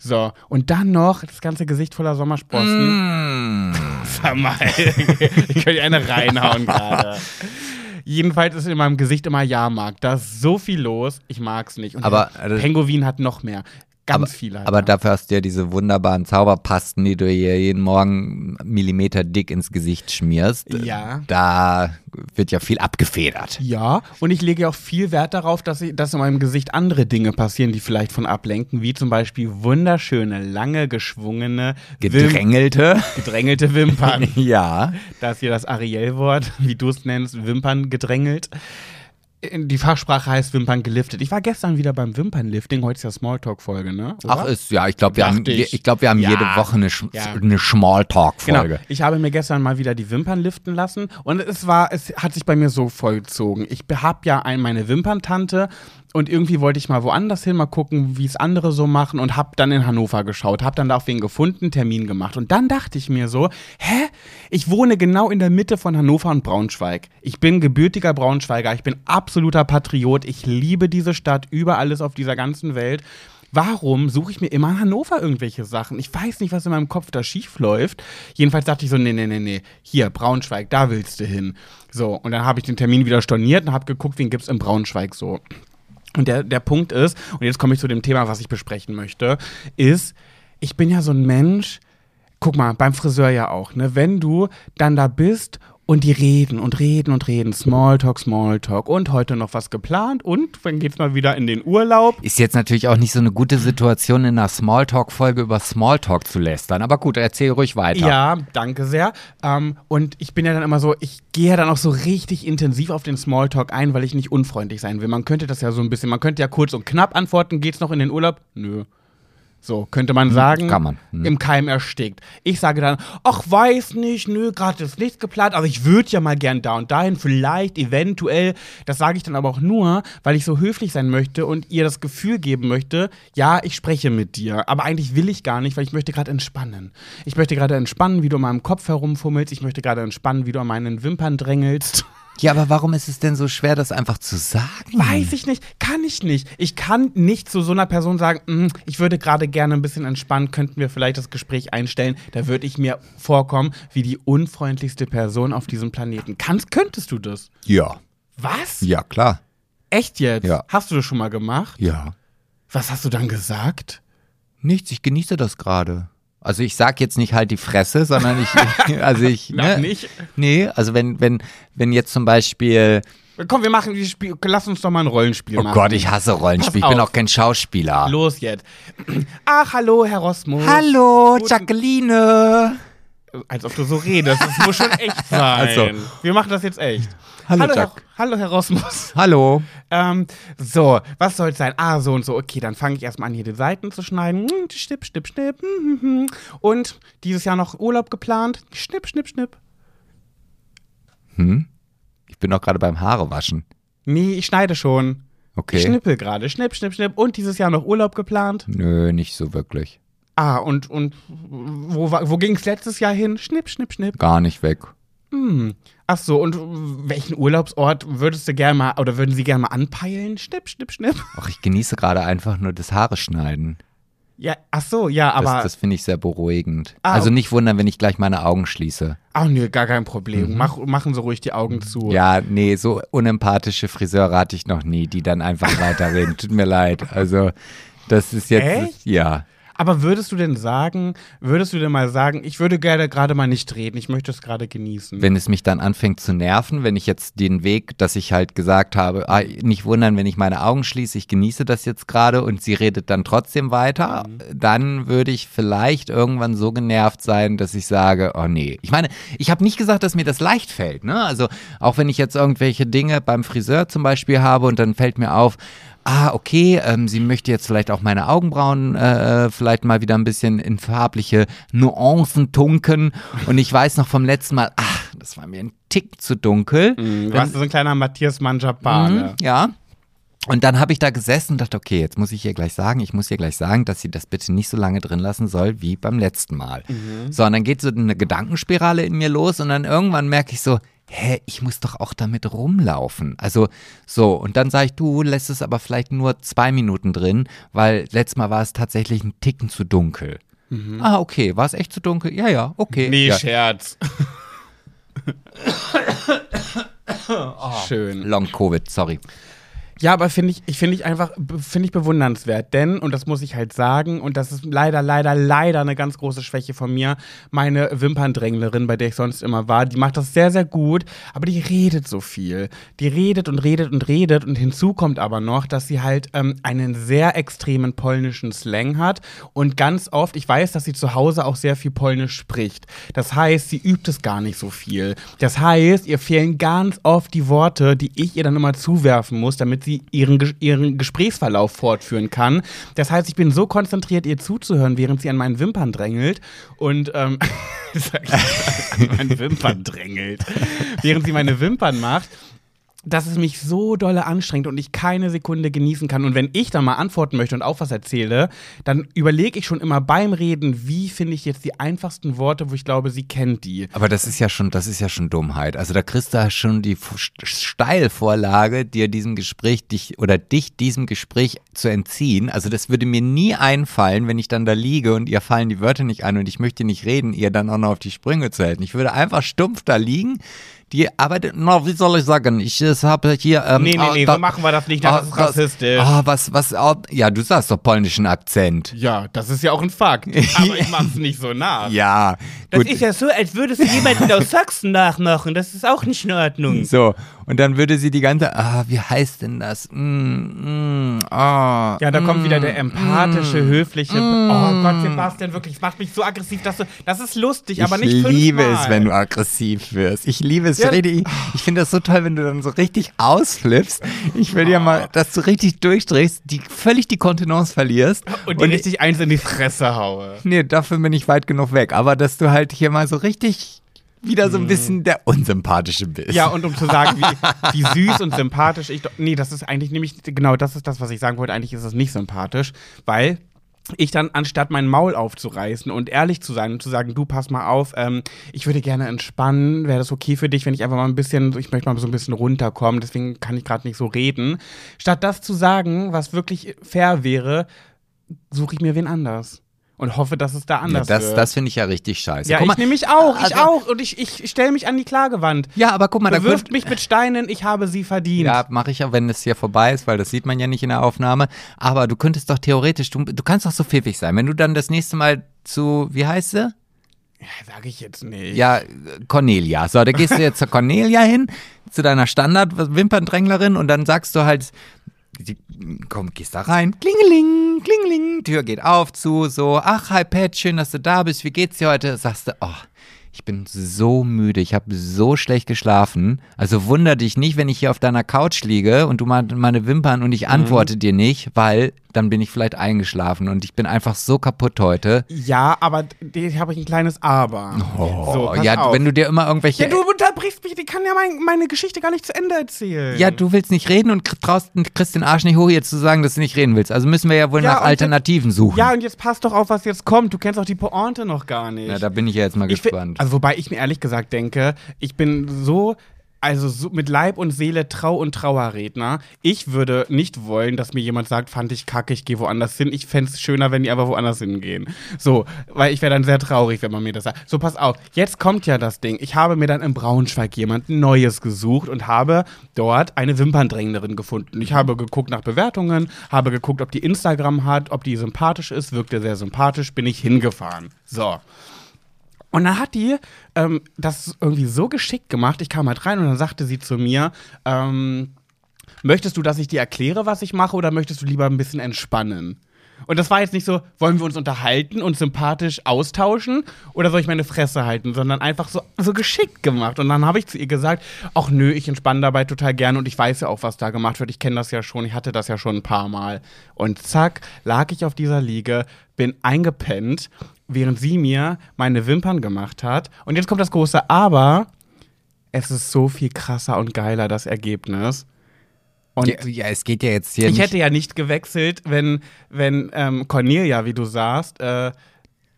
So, und dann noch das ganze Gesicht voller Sommersprossen. Mm. Sag mal, ich könnte eine reinhauen gerade. Jedenfalls ist in meinem Gesicht immer Jahrmarkt. Da ist so viel los, ich mag's nicht. Und Aber, äh, Penguin hat noch mehr. Ganz Aber, viele. hat aber er. dafür hast du ja diese wunderbaren Zauberpasten, die du hier jeden Morgen Millimeter dick ins Gesicht schmierst. Ja. Da wird ja viel abgefedert. Ja, und ich lege auch viel Wert darauf, dass, ich, dass in meinem Gesicht andere Dinge passieren, die vielleicht von ablenken, wie zum Beispiel wunderschöne, lange, geschwungene, Wim Gedrängelte. gedrängelte Wimpern. ja. Da ist hier das Ariel-Wort, wie du es nennst, Wimpern gedrängelt. Die Fachsprache heißt Wimpern geliftet. Ich war gestern wieder beim Wimpernlifting. Heute ist ja Smalltalk-Folge, ne? Oder? Ach, ist, ja, ich glaube, wir, haben, ich. ich glaub, wir haben Ja. jede Woche eine, Sch Ja. eine Smalltalk-Folge. Genau. Ich habe mir gestern mal wieder die Wimpern liften lassen und es war, es hat sich bei mir so vollzogen. Ich habe ja ein, meine Wimperntante und irgendwie wollte ich mal woanders hin, mal gucken, wie es andere so machen und habe dann in Hannover geschaut, habe dann da auf wen gefunden, Termin gemacht und dann dachte ich mir so, hä? Ich wohne genau in der Mitte von Hannover und Braunschweig. Ich bin gebürtiger Braunschweiger, ich bin absoluter Patriot, ich liebe diese Stadt über alles auf dieser ganzen Welt. Warum suche ich mir immer in Hannover irgendwelche Sachen? Ich weiß nicht, was in meinem Kopf da schief läuft. Jedenfalls dachte ich so, nee, nee, nee, nee, hier, Braunschweig, da willst du hin. So, und dann habe ich den Termin wieder storniert und habe geguckt, wen gibt's in Braunschweig so. Und der, der Punkt ist, und jetzt komme ich zu dem Thema, was ich besprechen möchte, ist, ich bin ja so ein Mensch, guck mal, beim Friseur ja auch, ne? Wenn du dann da bist und die reden und reden und reden, Smalltalk, Smalltalk und heute noch was geplant und dann geht's mal wieder in den Urlaub. Ist jetzt natürlich auch nicht so eine gute Situation, in einer Smalltalk-Folge über Smalltalk zu lästern. Aber gut, erzähl ruhig weiter. Ja, danke sehr. Ähm, und ich bin ja dann immer so, ich gehe ja dann auch so richtig intensiv auf den Smalltalk ein, weil ich nicht unfreundlich sein will. Man könnte das ja so ein bisschen, man könnte ja kurz und knapp antworten, geht's noch in den Urlaub? Nö. So, könnte man sagen. kann man. Hm. Im Keim erstickt. Ich sage dann, ach, weiß nicht, nö, gerade ist nichts geplant, aber ich würde ja mal gern da und dahin, vielleicht, eventuell. Das sage ich dann aber auch nur, weil ich so höflich sein möchte und ihr das Gefühl geben möchte, ja, ich spreche mit dir. Aber eigentlich will ich gar nicht, weil ich möchte gerade entspannen. Ich möchte gerade entspannen, wie du an meinem Kopf herumfummelst. Ich möchte gerade entspannen, wie du an meinen Wimpern drängelst. Ja, aber warum ist es denn so schwer, das einfach zu sagen? Weiß ich nicht, kann ich nicht. Ich kann nicht zu so einer Person sagen, "Mm, ich würde gerade gerne ein bisschen entspannen, könnten wir vielleicht das Gespräch einstellen. Da würde ich mir vorkommen wie die unfreundlichste Person auf diesem Planeten. Kannst, könntest du das? Ja. Was? Ja, klar. Echt jetzt? Ja. Hast du das schon mal gemacht? Ja. Was hast du dann gesagt? Nichts, ich genieße das gerade. Also ich sag jetzt nicht halt die Fresse, sondern ich, also ich, Noch ne, nicht. Nee, also wenn, wenn, wenn jetzt zum Beispiel, Komm, wir machen dieses Spiel. Lass uns doch mal ein Rollenspiel oh machen. Gott, ich hasse Rollenspiel, ich bin auch kein Schauspieler. Los jetzt. Ach, hallo, Herr Rosmus. Hallo, Guten- Jacqueline. Als ob du so redest. Das muss schon echt sein. Also. Wir machen das jetzt echt. Hallo, hallo, Herr, Jack. hallo, Herr Rosmus. Hallo. Ähm, so, was soll es sein? Ah, so und so. Okay, dann fange ich erstmal an, hier die Seiten zu schneiden. Hm, Schnipp, schnipp, schnipp. Hm, hm. Und dieses Jahr noch Urlaub geplant. Schnipp, schnipp, schnipp. Hm? Ich bin doch gerade beim Haare waschen. Nee, ich schneide schon. Ich Okay. schnippel gerade. Schnipp, schnipp, schnipp. Und dieses Jahr noch Urlaub geplant. Nö, nicht so wirklich. Ah, und, und wo, wo ging es letztes Jahr hin? Schnipp, schnipp, schnipp. Gar nicht weg. Hm. Ach so, und welchen Urlaubsort würdest du gerne mal, oder würden Sie gerne mal anpeilen? Schnipp, schnipp, schnipp. Ach, ich genieße gerade einfach nur das Haare schneiden. Ja, ach so, ja, aber. das das finde ich sehr beruhigend. Ah, also nicht wundern, wenn ich gleich meine Augen schließe. Ach nö, gar kein Problem. Mach, machen Sie ruhig die Augen zu. Mhm. Ja, nee, so unempathische Friseure hatte ich noch nie, die dann einfach weiterreden. Tut mir leid. Also, das ist jetzt. Echt? Ja. Aber würdest du denn sagen, würdest du denn mal sagen, ich würde gerne gerade mal nicht reden, ich möchte es gerade genießen? Wenn es mich dann anfängt zu nerven, wenn ich jetzt den Weg, dass ich halt gesagt habe, ah, nicht wundern, wenn ich meine Augen schließe, ich genieße das jetzt gerade und sie redet dann trotzdem weiter, dann würde ich vielleicht irgendwann so genervt sein, dass ich sage, oh nee. Ich meine, ich habe nicht gesagt, dass mir das leicht fällt. Ne? Also auch wenn ich jetzt irgendwelche Dinge beim Friseur zum Beispiel habe und dann fällt mir auf, ah, okay, ähm, sie möchte jetzt vielleicht auch meine Augenbrauen äh, vielleicht mal wieder ein bisschen in farbliche Nuancen tunken. Und ich weiß noch vom letzten Mal, ach, das war mir ein Tick zu dunkel. Du warst so ein kleiner Matthias Manjapane. Mhm, ja. Und dann habe ich da gesessen und dachte, okay, jetzt muss ich ihr gleich sagen, ich muss ihr gleich sagen, dass sie das bitte nicht so lange drin lassen soll wie beim letzten Mal. So, und dann geht so eine Gedankenspirale in mir los und dann irgendwann merke ich so, hä, ich muss doch auch damit rumlaufen. Also so, und dann sage ich, du lässt es aber vielleicht nur zwei Minuten drin, weil letztes Mal war es tatsächlich ein Ticken zu dunkel. Ah, okay, war es echt zu dunkel? Ja, ja, okay. Nee, ja. Scherz. Schön. Long Covid, sorry. Ja, aber finde ich, ich finde ich einfach, finde ich bewundernswert, denn, und das muss ich halt sagen, und das ist leider, leider, leider eine ganz große Schwäche von mir, meine Wimperndränglerin, bei der ich sonst immer war, die macht das sehr, sehr gut, aber die redet so viel. Die redet und redet und redet und hinzu kommt aber noch, dass sie halt ähm, einen sehr extremen polnischen Slang hat und ganz oft, ich weiß, dass sie zu Hause auch sehr viel Polnisch spricht. Das heißt, sie übt es gar nicht so viel. Das heißt, ihr fehlen ganz oft die Worte, die ich ihr dann immer zuwerfen muss, damit sie ihren, Ges- ihren Gesprächsverlauf fortführen kann. Das heißt, ich bin so konzentriert, ihr zuzuhören, während sie an meinen Wimpern drängelt und ähm, an meinen Wimpern drängelt, während sie meine Wimpern macht dass es mich so dolle anstrengt und ich keine Sekunde genießen kann. Und wenn ich dann mal antworten möchte und auch was erzähle, dann überlege ich schon immer beim Reden, wie finde ich jetzt die einfachsten Worte, wo ich glaube, sie kennt die. Aber das ist ja schon, das ist ja schon Dummheit. Also da kriegst du schon die Steilvorlage, dir diesem Gespräch dich oder dich diesem Gespräch zu entziehen. Also das würde mir nie einfallen, wenn ich dann da liege und ihr fallen die Wörter nicht ein und ich möchte nicht reden, ihr dann auch noch auf die Sprünge zu helfen. Ich würde einfach stumpf da liegen. Die arbeitet, na, wie soll ich sagen? Ich habe hier. Ähm, Nee, nee, ah, nee, da- so machen wir das nicht, das ah, ist rassistisch. Ah, was, was, ah, ja, du sagst doch polnischen Akzent. Ja, das ist ja auch ein Fakt. Aber ich mach's nicht so nach. Ja, Das gut. ist ja so, als würdest du jemanden aus Sachsen nachmachen. Das ist auch nicht in Ordnung. So, und dann würde sie die ganze, ah, wie heißt denn das? Mm, mm, ah, Ja, da kommt mm, wieder der empathische, höfliche. Oh Gott, Sebastian, wirklich, es macht mich so aggressiv, dass du. Das ist lustig, aber nicht ich fünfmal. liebe es, wenn du aggressiv wirst. Ich liebe es Ja. richtig. Ich finde das so toll, wenn du dann so richtig ausflippst. Ich will dir mal, dass du richtig durchdrehst, die völlig die Kontenance verlierst. Und dir richtig eins in die Fresse haue. nee, dafür bin ich weit genug weg. Aber dass du halt hier mal so richtig wieder so ein bisschen der Unsympathische bist. Mhm. Ja, und um zu sagen, wie, wie süß und sympathisch ich doch. Nee, das ist eigentlich nämlich, genau das ist das, was ich sagen wollte. Eigentlich ist es nicht sympathisch, weil ich dann, anstatt mein Maul aufzureißen und ehrlich zu sein und zu sagen, du pass mal auf, ähm, ich würde gerne entspannen, wäre das okay für dich, wenn ich einfach mal ein bisschen, ich möchte mal so ein bisschen runterkommen, deswegen kann ich gerade nicht so reden. Statt das zu sagen, was wirklich fair wäre, suche ich mir wen anders. Und hoffe, dass es da Ja, anders das, wird. das finde ich ja richtig scheiße. ja, Guck ich mal, nehme mich auch, ich also- auch. Und ich, ich stelle mich an die Klagewand. Ja, aber guck mal, da kommt, mich mit Steinen, ich habe sie verdient. Ja, mache ich ja, wenn es hier vorbei ist, weil das sieht man ja nicht in der Aufnahme. Aber du könntest doch theoretisch, du, du kannst doch so pfiffig sein. Wenn du dann das nächste Mal zu, wie heißt sie? Ja, sag ich jetzt nicht. Ja, Cornelia. So, da gehst du jetzt zur Cornelia hin, zu deiner Standard-Wimperndränglerin und dann sagst du halt, komm, gehst da rein, klingeling, klingeling, Tür geht auf, zu, so, ach, hi Pat, schön, dass du da bist, wie geht's dir heute? Sagst du, oh, ich bin so müde, ich habe so schlecht geschlafen. Also wunder dich nicht, wenn ich hier auf deiner Couch liege und du meine Wimpern und ich antworte dir nicht, weil dann bin ich vielleicht eingeschlafen und ich bin einfach so kaputt heute. Ja, aber da habe ich ein kleines Aber. Oh, So, pass ja, auf. wenn du dir immer irgendwelche Ja, du unterbrichst mich, die kann ja mein, meine Geschichte gar nicht zu Ende erzählen. Ja, du willst nicht reden und traust, kriegst den Arsch nicht hoch, jetzt zu sagen, dass du nicht reden willst. Also müssen wir ja wohl Ja, nach Alternativen suchen. Ja, und jetzt passt doch auf, was jetzt kommt. Du kennst auch die Pointe noch gar nicht. Na, da bin ich ja jetzt mal Ich gespannt. Also, wobei ich mir ehrlich gesagt denke, ich bin so. Also so mit Leib und Seele Trau- und Trauerredner. Ich würde nicht wollen, dass mir jemand sagt, fand ich kacke, ich gehe woanders hin. Ich fände es schöner, wenn die einfach woanders hingehen. So, weil ich wäre dann sehr traurig, wenn man mir das sagt. So, pass auf, jetzt kommt ja das Ding. Ich habe mir dann in Braunschweig jemand Neues gesucht und habe dort eine Wimperndränglerin gefunden. Ich habe geguckt nach Bewertungen, habe geguckt, ob die Instagram hat, ob die sympathisch ist, wirkte sehr sympathisch, bin ich hingefahren. So. Und dann hat die ähm, das irgendwie so geschickt gemacht. Ich kam halt rein und dann sagte sie zu mir, ähm, möchtest du, dass ich dir erkläre, was ich mache, oder möchtest du lieber ein bisschen entspannen? Und das war jetzt nicht so, wollen wir uns unterhalten und sympathisch austauschen oder soll ich meine Fresse halten, sondern einfach so, so geschickt gemacht. Und dann habe ich zu ihr gesagt, ach nö, ich entspanne dabei total gerne und ich weiß ja auch, was da gemacht wird. Ich kenne das ja schon, ich hatte das ja schon ein paar Mal. Und zack, lag ich auf dieser Liege, bin eingepennt, während sie mir meine Wimpern gemacht hat. Und jetzt kommt das große Aber. Es ist so viel krasser und geiler, das Ergebnis. Und ja, ja, es geht ja jetzt hier ich nicht. hätte ja nicht gewechselt, wenn, wenn ähm, Cornelia, wie du sagst, äh,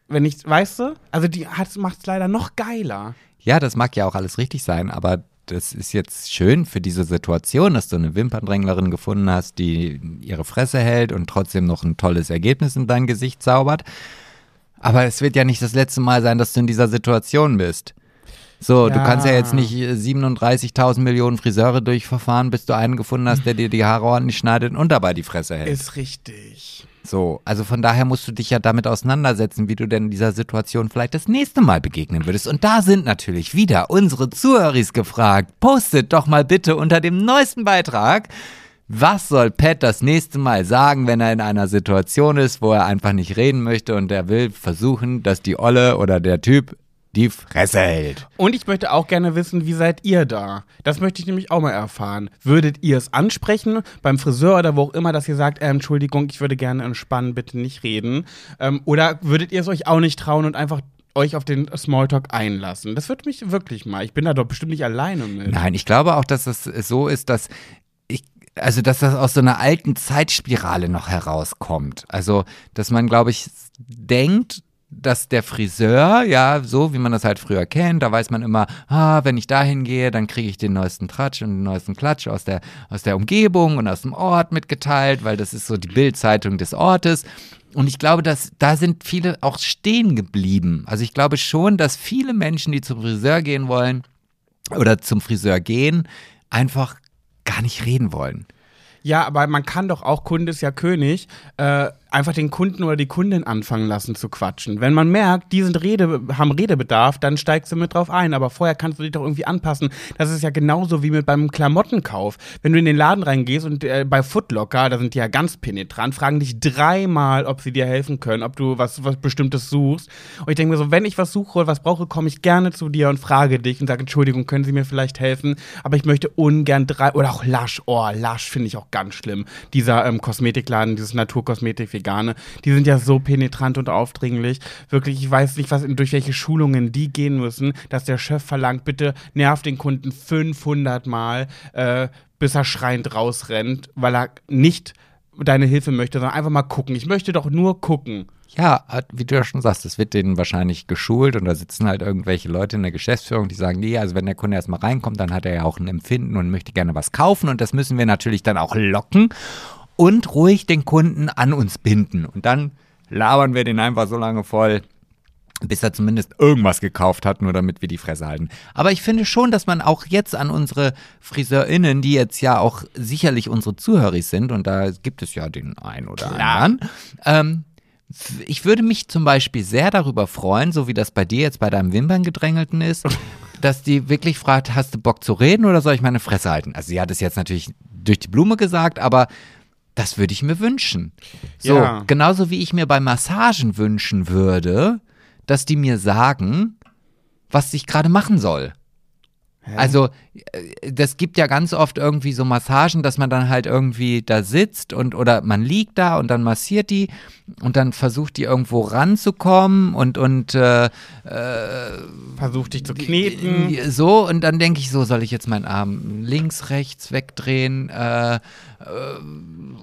wenn ich, weißt du, also die macht es leider noch geiler. Ja, das mag ja auch alles richtig sein, aber das ist jetzt schön für diese Situation, dass du eine Wimperndränglerin gefunden hast, die ihre Fresse hält und trotzdem noch ein tolles Ergebnis in dein Gesicht zaubert. Aber es wird ja nicht das letzte Mal sein, dass du in dieser Situation bist. So, du Ja. kannst ja jetzt nicht äh, 37.000 Millionen Friseure durchverfahren, bis du einen gefunden hast, der dir die Haare ordentlich schneidet und dabei die Fresse hält. Ist richtig. So, also von daher musst du dich ja damit auseinandersetzen, wie du denn dieser Situation vielleicht das nächste Mal begegnen würdest. Und da sind natürlich wieder unsere Zuhörer gefragt. Postet doch mal bitte unter dem neuesten Beitrag, was soll Pat das nächste Mal sagen, wenn er in einer Situation ist, wo er einfach nicht reden möchte und er will versuchen, dass die Olle oder der Typ die Fresse hält. Und ich möchte auch gerne wissen, wie seid ihr da? Das möchte ich nämlich auch mal erfahren. Würdet ihr es ansprechen beim Friseur oder wo auch immer, dass ihr sagt, äh, Entschuldigung, ich würde gerne entspannen, bitte nicht reden? Ähm, oder würdet ihr es euch auch nicht trauen und einfach euch auf den Smalltalk einlassen? Das würde mich wirklich mal. Ich bin da doch bestimmt nicht alleine mit. Nein, ich glaube auch, dass es so ist, dass ich, also dass das aus so einer alten Zeitspirale noch herauskommt. Also, dass man, glaube ich, denkt, dass der Friseur, ja, so wie man das halt früher kennt, da weiß man immer, ah, wenn ich da hingehe, dann kriege ich den neuesten Tratsch und den neuesten Klatsch aus der, aus der Umgebung und aus dem Ort mitgeteilt, weil das ist so die Bildzeitung des Ortes. Und ich glaube, dass da sind viele auch stehen geblieben. Also ich glaube schon, dass viele Menschen, die zum Friseur gehen wollen oder zum Friseur gehen, einfach gar nicht reden wollen. Ja, aber man kann doch auch, Kunde ist ja König, äh, einfach den Kunden oder die Kundin anfangen lassen zu quatschen. Wenn man merkt, die sind Rede, haben Redebedarf, dann steigst du mit drauf ein. Aber vorher kannst du dich doch irgendwie anpassen. Das ist ja genauso wie mit beim Klamottenkauf. Wenn du in den Laden reingehst und äh, bei Footlocker, da sind die ja ganz penetrant, fragen dich dreimal, ob sie dir helfen können, ob du was, was Bestimmtes suchst. Und ich denke mir so, wenn ich was suche oder was brauche, komme ich gerne zu dir und frage dich und sage, Entschuldigung, können Sie mir vielleicht helfen? Aber ich möchte ungern drei, oder auch Lush, oh, Lush finde ich auch ganz schlimm. Dieser ähm, Kosmetikladen, dieses Naturkosmetik Vegane, die sind ja so penetrant und aufdringlich. Wirklich, ich weiß nicht, was, durch welche Schulungen die gehen müssen, dass der Chef verlangt, bitte nerv den Kunden 500 Mal, äh, bis er schreiend rausrennt, weil er nicht deine Hilfe möchte, sondern einfach mal gucken. Ich möchte doch nur gucken. Ja, wie du ja schon sagst, es wird denen wahrscheinlich geschult und da sitzen halt irgendwelche Leute in der Geschäftsführung, die sagen, nee, also wenn der Kunde erstmal reinkommt, dann hat er ja auch ein Empfinden und möchte gerne was kaufen und das müssen wir natürlich dann auch locken und ruhig den Kunden an uns binden. Und dann labern wir den einfach so lange voll, bis er zumindest irgendwas gekauft hat, nur damit wir die Fresse halten. Aber ich finde schon, dass man auch jetzt an unsere FriseurInnen, die jetzt ja auch sicherlich unsere Zuhörer sind, und da gibt es ja den einen oder Klar. anderen, ähm, Ich würde mich zum Beispiel sehr darüber freuen, so wie das bei dir jetzt bei deinem Wimperngedrängelten ist, dass die wirklich fragt, hast du Bock zu reden oder soll ich meine Fresse halten? Also sie hat es jetzt natürlich durch die Blume gesagt, aber das würde ich mir wünschen. So, Ja. genauso wie ich mir bei Massagen wünschen würde, dass die mir sagen, was ich gerade machen soll. Also, äh, das gibt ja ganz oft irgendwie so Massagen, dass man dann halt irgendwie da sitzt und oder man liegt da und dann massiert die und dann versucht die irgendwo ranzukommen und und äh, Versuch dich zu kneten. so und dann denke ich so, soll ich jetzt meinen Arm links, rechts wegdrehen äh, äh,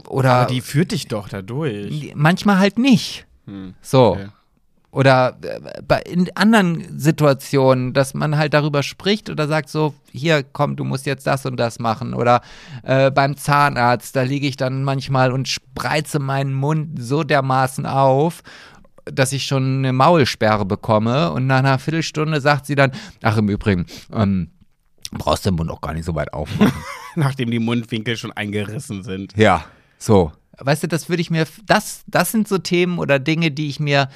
oder Aber die führt dich doch da durch. manchmal halt nicht. So. okay. Oder äh, in anderen Situationen, dass man halt darüber spricht oder sagt so, hier, komm, du musst jetzt das und das machen. Oder äh, beim Zahnarzt, da liege ich dann manchmal und spreize meinen Mund so dermaßen auf, dass ich schon eine Maulsperre bekomme. Und nach einer Viertelstunde sagt sie dann, ach im Übrigen, ähm, brauchst den Mund auch gar nicht so weit aufmachen. Nachdem die Mundwinkel schon eingerissen sind. Ja, so. Weißt du, das würde ich mir, das, das sind so Themen oder Dinge, die ich mir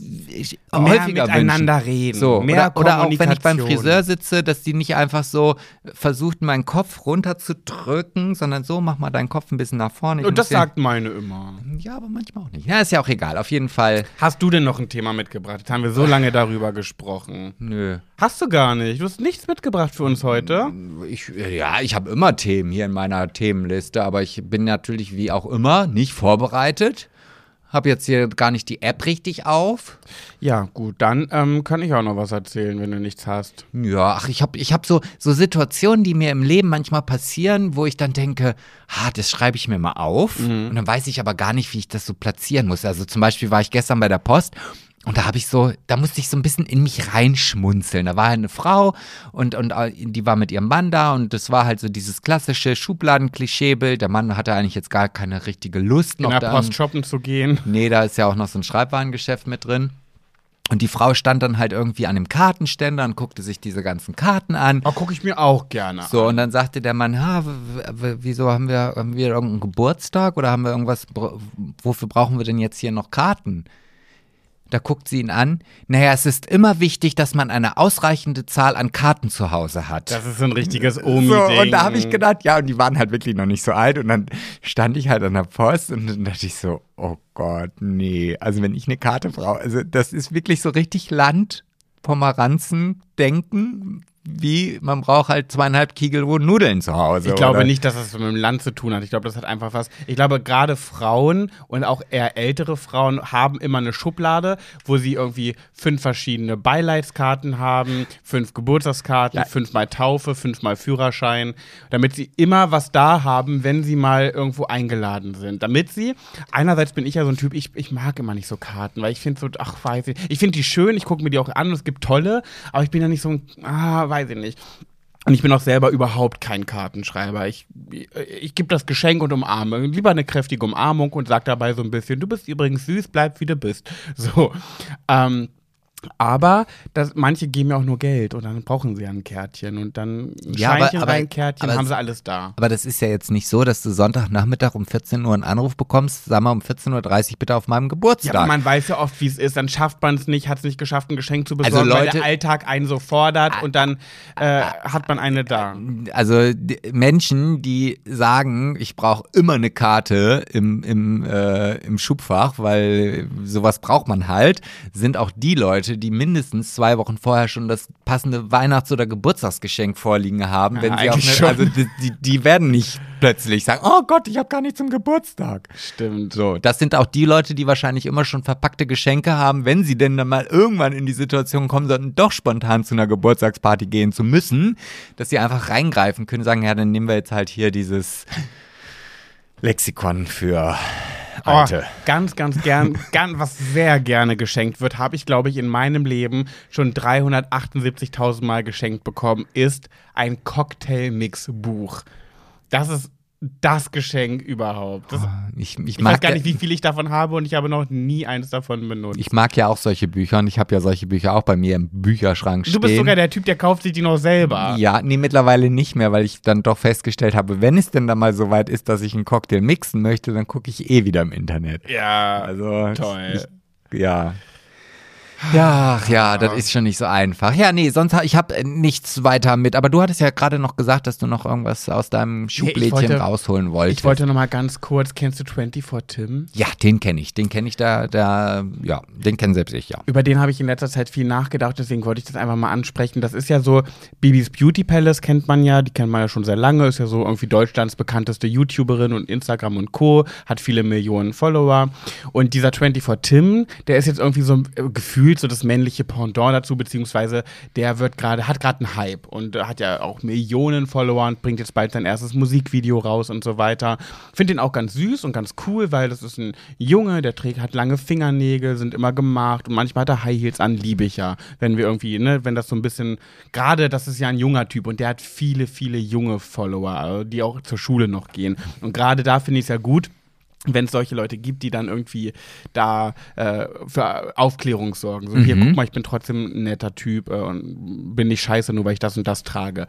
Mehr häufiger miteinander wünschen. reden. So, Mehr oder, oder auch wenn ich beim. Friseur sitze, dass die nicht einfach so versucht, meinen Kopf runterzudrücken, sondern so, mach mal deinen Kopf ein bisschen nach vorne. Ich Und das sagt meine immer. Ja, aber manchmal auch nicht. Ja, ist ja auch egal. Auf jeden Fall, Hast du denn noch ein Thema mitgebracht? Jetzt haben wir so lange darüber gesprochen. nö. Hast du gar nicht. Du hast nichts mitgebracht für uns heute. Ich, ja, ich habe immer Themen hier in meiner Themenliste, aber ich bin natürlich wie auch immer nicht vorbereitet. Habe jetzt hier gar nicht die App richtig auf. Ja, gut, dann ähm, kann ich auch noch was erzählen, wenn du nichts hast. Ja, ach, ich habe ich hab so, so Situationen, die mir im Leben manchmal passieren, wo ich dann denke, ah, das schreibe ich mir mal auf. Und dann weiß ich aber gar nicht, wie ich das so platzieren muss. Also zum Beispiel war ich gestern bei der Post und da habe ich so, da musste ich so ein bisschen in mich reinschmunzeln. Da war halt eine Frau und, und äh, die war mit ihrem Mann da und das war halt so dieses klassische Schubladen-Klischeebild. Der Mann hatte eigentlich jetzt gar keine richtige Lust In noch der da Post shoppen zu gehen. Nee, da ist ja auch noch so ein Schreibwarengeschäft mit drin. Und die Frau stand dann halt irgendwie an dem Kartenständer und guckte sich diese ganzen Karten an. Oh, gucke ich mir auch gerne So, an. und dann sagte der Mann, ha, wieso haben wir, haben wir irgendeinen Geburtstag oder haben wir irgendwas, wofür brauchen wir denn jetzt hier noch Karten? Da guckt sie ihn an. Naja, es ist immer wichtig, dass man eine ausreichende Zahl an Karten zu Hause hat. Das ist so ein richtiges So, Omi-Ding. und da habe ich gedacht, ja, und die waren halt wirklich noch nicht so alt. Und dann stand ich halt an der Post und dann dachte ich so, oh Gott, nee. Also wenn ich eine Karte brauche, also das ist wirklich so richtig Land, Pomeranzen denken, wie man braucht halt zweieinhalb Kilo Nudeln zu Hause. Ich glaube oder? nicht, dass das mit dem Land zu tun hat. Ich glaube, das hat einfach was. Ich glaube, gerade Frauen und auch eher ältere Frauen haben immer eine Schublade, wo sie irgendwie fünf verschiedene Beileidskarten haben, fünf Geburtstagskarten, Ja. fünfmal Taufe, fünfmal Führerschein, damit sie immer was da haben, wenn sie mal irgendwo eingeladen sind. Damit sie, einerseits bin ich ja so ein Typ, ich, ich mag immer nicht so Karten, weil ich finde so, ach, weiß ich, ich finde die schön, ich gucke mir die auch an und es gibt tolle, aber ich bin ja nicht so ein, ah, weiß ich nicht. Und ich bin auch selber überhaupt kein Kartenschreiber. Ich, ich, ich gebe das Geschenk und umarme. Lieber eine kräftige Umarmung und sag dabei so ein bisschen, du bist übrigens süß, bleib wie du bist. So. Ähm, aber das, manche geben ja auch nur Geld und dann brauchen sie ja ein Kärtchen und dann ein Ja, aber- Scheinchen aber- rein, Kärtchen, aber haben sie alles da. Aber das ist ja jetzt nicht so, dass du Sonntagnachmittag um 14 Uhr einen Anruf bekommst, sag mal um 14.30 Uhr bitte auf meinem Ja, Geburtstag. aber man weiß ja oft, wie es ist. Dann schafft man es nicht, hat es nicht geschafft, ein Geschenk zu besorgen, Also weil Leute- der Alltag einen so fordert und dann äh, hat man eine da. also Menschen, die sagen, ich brauche immer eine Karte im, im, äh, im Schubfach, weil sowas braucht man halt, sind auch die Leute, die mindestens zwei Wochen vorher schon das passende Weihnachts- oder Geburtstagsgeschenk vorliegen haben. Ja, wenn sie eigentlich eine, also die, die, die werden nicht plötzlich sagen, oh Gott, ich habe gar nicht zum Geburtstag. Stimmt. So, das sind auch die Leute, die wahrscheinlich immer schon verpackte Geschenke haben, wenn sie denn dann mal irgendwann in die Situation kommen sollten, doch spontan zu einer Geburtstagsparty gehen zu müssen, dass sie einfach reingreifen können, sagen, ja, dann nehmen wir jetzt halt hier dieses Lexikon für Alte. Oh, ganz, ganz gern, gern, was sehr gerne geschenkt wird, habe ich, glaube ich, in meinem Leben schon 378.000 Mal geschenkt bekommen, ist ein Cocktail-Mix-Buch. Das ist das Geschenk überhaupt. Das, Ich, ich, ich mag weiß gar nicht, wie viel ich davon habe und ich habe noch nie eins davon benutzt. Ich mag ja auch solche Bücher und ich habe ja solche Bücher auch bei mir im Bücherschrank stehen. du bist sogar der Typ, der kauft sich die noch selber. Ja, nee, mittlerweile nicht mehr, weil ich dann doch festgestellt habe, wenn es denn dann mal so weit ist, dass ich einen Cocktail mixen möchte, dann gucke ich eh wieder im Internet. Ja, Also toll. Ich, ja. Ja, ach ja, das ist schon nicht so einfach. Ja, nee, sonst ich habe nichts weiter mit. Aber du hattest ja gerade noch gesagt, dass du noch irgendwas aus deinem Schublädchen wollte- rausholen wolltest. Ich wollte noch mal ganz kurz, kennst du 24 Tim? ja, den kenne ich. Den kenne ich da, da, ja, den kennen selbst ich, ja. Über den habe ich in letzter Zeit viel nachgedacht, deswegen wollte ich das einfach mal ansprechen. Das ist ja so, Bibis Beauty Palace kennt man ja, die kennt man ja schon sehr lange, ist ja so irgendwie Deutschlands bekannteste YouTuberin und Instagram und Co., hat viele Millionen Follower. Und dieser 24 Tim, der ist jetzt irgendwie so äh, gefühlt so das männliche Pendant dazu, beziehungsweise der wird gerade, hat gerade einen Hype und äh, hat ja auch Millionen Follower und bringt jetzt bald sein erstes Musikvideo raus und so weiter. Finde den auch ganz süß und ganz cool, weil das ist ein Junge, der trägt, hat lange Fingernägel, sind immer gemacht und manchmal hat er High Heels an, liebe ich ja. Wenn wir irgendwie, ne, wenn das so ein bisschen, gerade das ist ja ein junger Typ und der hat viele, viele junge Follower, also die auch zur Schule noch gehen. Und gerade da finde ich es ja gut, wenn es solche Leute gibt, die dann irgendwie da äh, für Aufklärung sorgen. So, hier, Mhm. guck mal, ich bin trotzdem ein netter Typ äh, und bin nicht scheiße, nur weil ich das und das trage.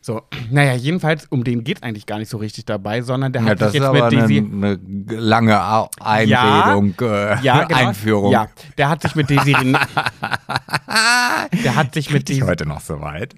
So, naja, jedenfalls, um den geht eigentlich gar nicht so richtig dabei, sondern der Ja, hat sich jetzt mit eine, Daisy. eine lange Au- Einredung, äh, Ja, genau. Einführung. Ja, der hat sich mit Daisy. der hat sich mit Ich Daisy. heute noch so weit.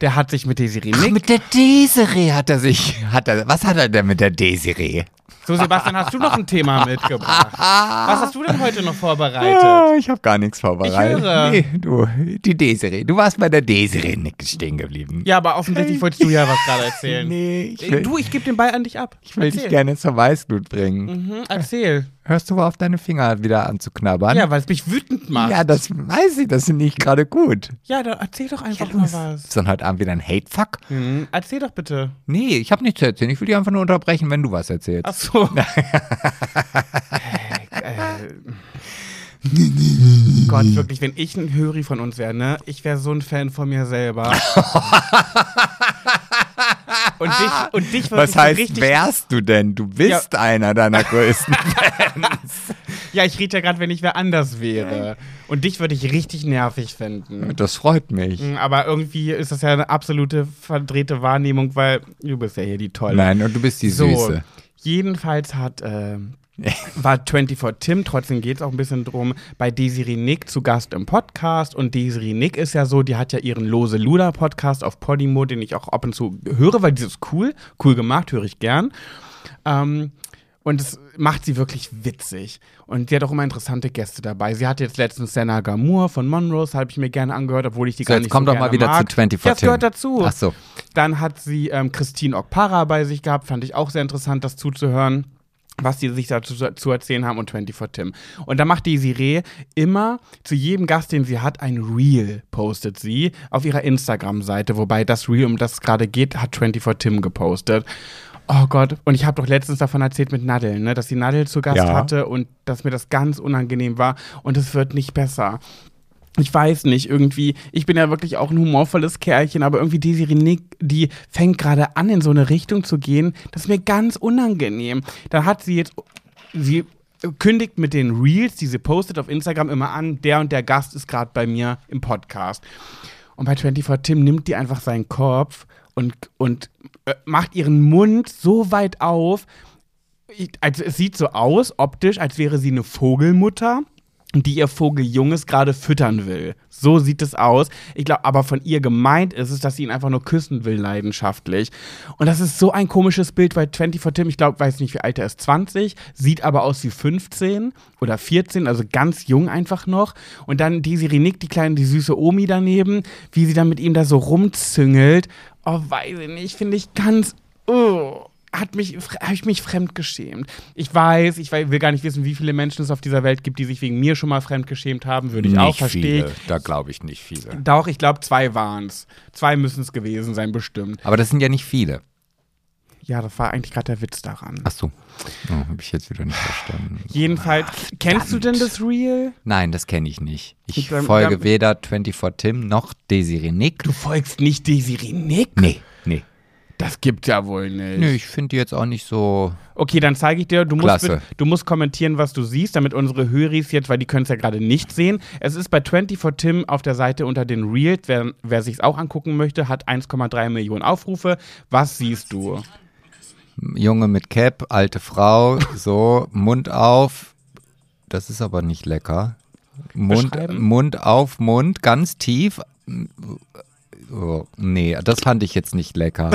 Der hat sich mit Daisy Ach, mit der Desiree hat er sich, hat er, was hat er denn mit der Desiree? So, Sebastian, hast du noch ein Thema mitgebracht? Was hast du denn heute noch vorbereitet? Ah, ich habe gar nichts vorbereitet. Ich höre. Nee, du, die Desiree. Du warst bei der Desiree Nick stehen geblieben. Ja, aber offensichtlich wolltest du ja was gerade erzählen. Nee, ich Äh, will, Du, ich gebe den Ball an dich ab. ich will dich Erzähl. gerne zur Weißglut bringen. Mhm, erzähl. Hörst du auf, deine Finger wieder anzuknabbern? Ja, weil es mich wütend macht. Ja, das weiß ich, das finde ich gerade gut. Ja, dann erzähl doch einfach Ja, mal was. Ist dann heute Abend wieder ein Hate-Fuck? Mhm, erzähl doch bitte. Nee, ich habe nichts zu erzählen. Ich will dich einfach nur unterbrechen, wenn du was erzählst. Ach so. äh, Gott, wirklich, wenn ich ein Höri von uns wäre, ne? Ich wäre so ein Fan von mir selber. und dich, und dich Was heißt, wärst du denn? Du bist einer deiner größten Ja, ich rede ja gerade, wenn ich wer anders wäre. Und dich würde ich richtig nervig finden. Das freut mich. Mhm, Aber irgendwie ist das ja eine absolute verdrehte Wahrnehmung, weil du bist ja hier die Tolle. Nein, und du bist die So, Süße. jedenfalls hat äh, war 24 Tim, trotzdem geht es auch ein bisschen drum, bei Desiree Nick zu Gast im Podcast. Und Desiree Nick ist ja so, die hat ja ihren Lose Luda Podcast auf Podimo, den ich auch ab und zu höre, weil dieses ist cool, cool gemacht, höre ich gern. Ähm, und es macht sie wirklich witzig. Und sie hat auch immer interessante Gäste dabei. Sie hatte jetzt letztens Senna Gamur von Monrose, habe ich mir gerne angehört, obwohl ich die So, gar jetzt nicht komm so doch mal wieder mag. zu 24 Ja, das gehört dazu. Ach so. Dann hat sie ähm, Christine Okpara bei sich gehabt, fand ich auch sehr interessant, das zuzuhören was die sich dazu zu erzählen haben und 24 Tim. Und da macht die Desiree immer zu jedem Gast, den sie hat, ein Reel postet sie auf ihrer Instagram-Seite, wobei das Reel, um das es gerade geht, hat 24 Tim gepostet. Oh Gott, und ich habe doch letztens davon erzählt mit Nadel, ne, dass sie Nadel zu Gast Ja. hatte und dass mir das ganz unangenehm war und es wird nicht besser ich weiß nicht, irgendwie, ich bin ja wirklich auch ein humorvolles Kerlchen, aber irgendwie Desiree Nick, die fängt gerade an, in so eine Richtung zu gehen, das ist mir ganz unangenehm. Da hat sie jetzt, sie kündigt mit den Reels, die sie postet auf Instagram immer an, der und der Gast ist gerade bei mir im Podcast. Und bei 24 Tim nimmt die einfach seinen Kopf und, und äh, macht ihren Mund so weit auf, also es sieht so aus, optisch, als wäre sie eine Vogelmutter, die ihr Vogeljunges gerade füttern will. So sieht es aus. Ich glaube, aber von ihr gemeint ist es, dass sie ihn einfach nur küssen will, leidenschaftlich. Und das ist so ein komisches Bild bei 24 Tim. Ich glaube, weiß nicht, wie alt er ist, 20, sieht aber aus wie 15 oder 14, also ganz jung einfach noch. Und dann Desiree Nick, die kleine, die süße Omi daneben, wie sie dann mit ihm da so rumzüngelt. Oh, weiß ich nicht, finde ich ganz. Oh hat mich, habe ich mich fremdgeschämt. Ich weiß, ich will gar nicht wissen, wie viele Menschen es auf dieser Welt gibt, die sich wegen mir schon mal fremdgeschämt haben. Würde ich auch, verstehe ich. Da glaube ich nicht viele. Doch, ich glaube, zwei waren es. Zwei müssen es gewesen sein, bestimmt. Aber das sind ja nicht viele. Ja, das war eigentlich gerade der Witz daran. Ach so. Oh, Habe ich jetzt wieder nicht verstanden. Jedenfalls, kennst du denn das Real? Nein, das kenne ich nicht. Ich Dann- folge dann- weder 24 Tim noch Desiree Nick. Du folgst nicht Desiree Nick? Nee. Das gibt's ja wohl nicht. Nö, ich finde die jetzt auch nicht so. Okay, dann zeige ich dir, du musst, Klasse. du musst kommentieren, was du siehst, damit unsere Höris jetzt, weil die können es ja gerade nicht sehen. Es ist bei 24 Tim auf der Seite unter den Reels. Wer, wer sich auch angucken möchte, hat 1,3 Millionen Aufrufe. Was siehst du? Junge mit Cap, alte Frau, so, Mund auf. Das ist aber nicht lecker. Mund? Mund auf Mund, ganz tief. Oh, nee, das fand ich jetzt nicht lecker.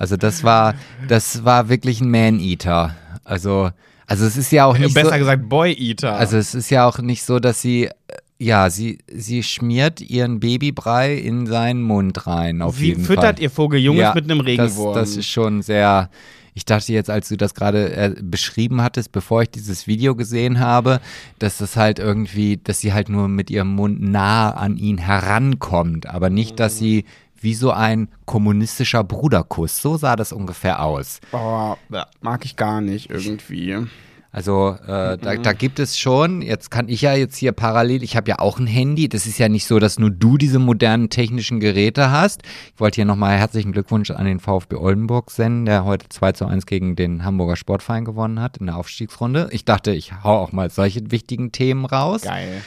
Also das war, das war wirklich ein Man-Eater. Also, also es ist ja auch nicht Besser so, gesagt, Boy Eater. also es ist ja auch nicht so, dass sie, äh, ja, sie, sie schmiert ihren Babybrei in seinen Mund rein, auf Sie jeden füttert Fall. ihr Vogeljunges Ja, mit einem Regenwurm. Das, das ist schon sehr. Ich dachte jetzt, als du das gerade äh, beschrieben hattest, bevor ich dieses Video gesehen habe, dass das halt irgendwie, dass sie halt nur mit ihrem Mund nah an ihn herankommt, aber nicht, dass sie wie so ein kommunistischer Bruderkuss, so sah das ungefähr aus. oh, mag ich gar nicht irgendwie. Also äh, da, da gibt es schon, jetzt kann ich ja jetzt hier parallel, ich habe ja auch ein Handy, das ist ja nicht so, dass nur du diese modernen technischen Geräte hast. Ich wollte hier nochmal herzlichen Glückwunsch an den VfB Oldenburg senden, der heute 2 zu 1 gegen den Hamburger Sportverein gewonnen hat in der Aufstiegsrunde. Ich dachte, ich hau auch mal solche wichtigen Themen raus. Geil.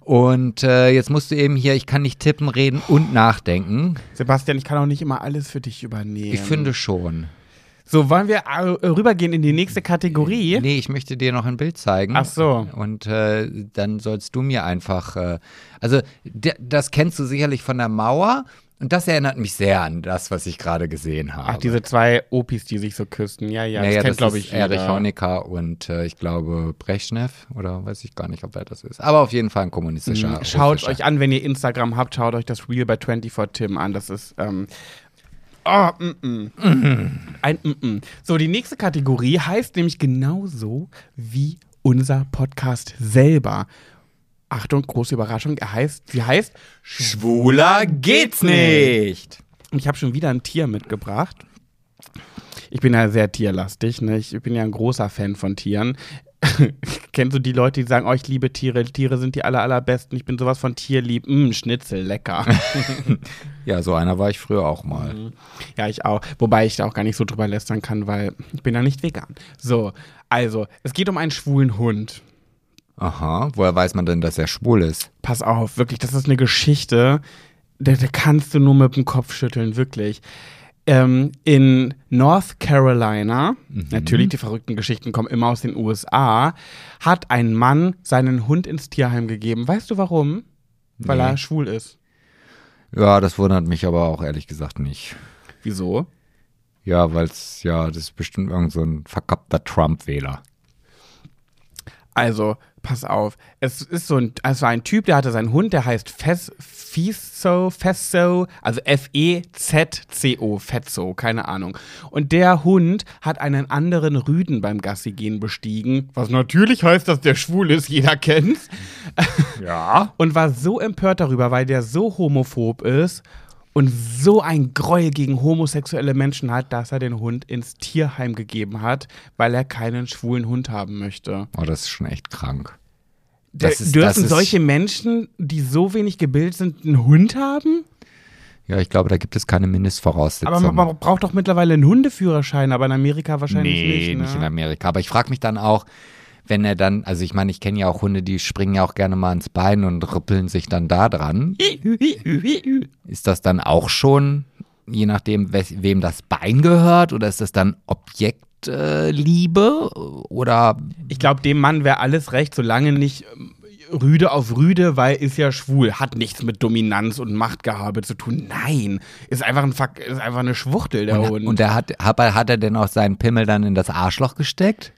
Und äh, jetzt musst du eben hier, ich kann nicht tippen, reden und nachdenken. Sebastian, ich kann auch nicht immer alles für dich übernehmen. Ich finde schon. So, wollen wir äh, rübergehen in die nächste Kategorie? Nee, ich möchte dir noch ein Bild zeigen. Ach so. Und äh, dann sollst du mir einfach, äh, also das kennst du sicherlich von der Mauer und das erinnert mich sehr an das, was ich gerade gesehen habe. Ach, diese zwei Opis, die sich so küssten. Ja, ja, naja, das kennt, glaube ich, Erich jeder. Honecker und äh, ich glaube Brezhnev oder weiß ich gar nicht, ob wer das ist. Aber auf jeden Fall ein kommunistischer. Mhm. Schaut euch an, wenn ihr Instagram habt, schaut euch das Reel bei 24 Tim an. Das ist, ähm, oh, mm, mm. Ein mm, mm. So, die nächste Kategorie heißt nämlich genauso wie unser Podcast selber. Achtung, große Überraschung. Er heißt, sie heißt Schwuler geht's nicht. Und ich habe schon wieder ein Tier mitgebracht. Ich bin ja sehr tierlastig, ne? Ich bin ja ein großer Fan von Tieren. Kennst du die Leute, die sagen, oh, ich liebe Tiere, Tiere sind die aller, allerbesten, ich bin sowas von tierlieb, mm, Schnitzel, lecker. Ja, so einer war ich früher auch mal. ja, ich auch. Wobei ich da auch gar nicht so drüber lästern kann, weil ich bin ja nicht vegan. So, also, es geht um einen schwulen Hund. Aha, woher weiß man denn, dass er schwul ist? Pass auf, wirklich, das ist eine Geschichte, da, da kannst du nur mit dem Kopf schütteln, wirklich. Ähm, in North Carolina, natürlich die verrückten Geschichten kommen immer aus den USA, hat ein Mann seinen Hund ins Tierheim gegeben. Weißt du warum? Weil Nee. er schwul ist. Ja, das wundert mich aber auch ehrlich gesagt nicht. Wieso? Ja, weil es, ja, das ist bestimmt irgend so ein verkappter Trump-Wähler. Also, pass auf. Es ist so ein, es war ein Typ, der hatte seinen Hund, der heißt Fes, Fiso, Fesso, also F-E-Z-C-O, Fetzo, keine Ahnung. Und der Hund hat einen anderen Rüden beim Gassi gehen bestiegen, was natürlich heißt, dass der schwul ist, jeder kennt's. Ja. Und war so empört darüber, weil der so homophob ist und so ein Gräuel gegen homosexuelle Menschen hat, dass er den Hund ins Tierheim gegeben hat, weil er keinen schwulen Hund haben möchte. Oh, das ist schon echt krank. Da- Das ist- Dürfen das solche Menschen, die so wenig gebildet sind, einen Hund haben? Ja, ich glaube, da gibt es keine Mindestvoraussetzungen. Aber man, man braucht doch mittlerweile einen Hundeführerschein, aber in Amerika wahrscheinlich nee, nicht. nicht, Ne? in Amerika. Aber ich frage mich dann auch, wenn er dann, also ich meine, ich kenne ja auch Hunde, die springen ja auch gerne mal ins Bein und rüppeln sich dann da dran. Ist das dann auch schon, je nachdem, wes- wem das Bein gehört, oder ist das dann Objektliebe? Äh, Liebe? oder Ich glaube, dem Mann wäre alles recht, solange nicht ähm, Rüde auf Rüde, weil ist ja schwul, hat nichts mit Dominanz und Machtgehabe zu tun. Nein, ist einfach ein Fuck, ist einfach eine Schwuchtel der und, Hund. und er hat, hat, er- hat er denn auch seinen Pimmel dann in das Arschloch gesteckt?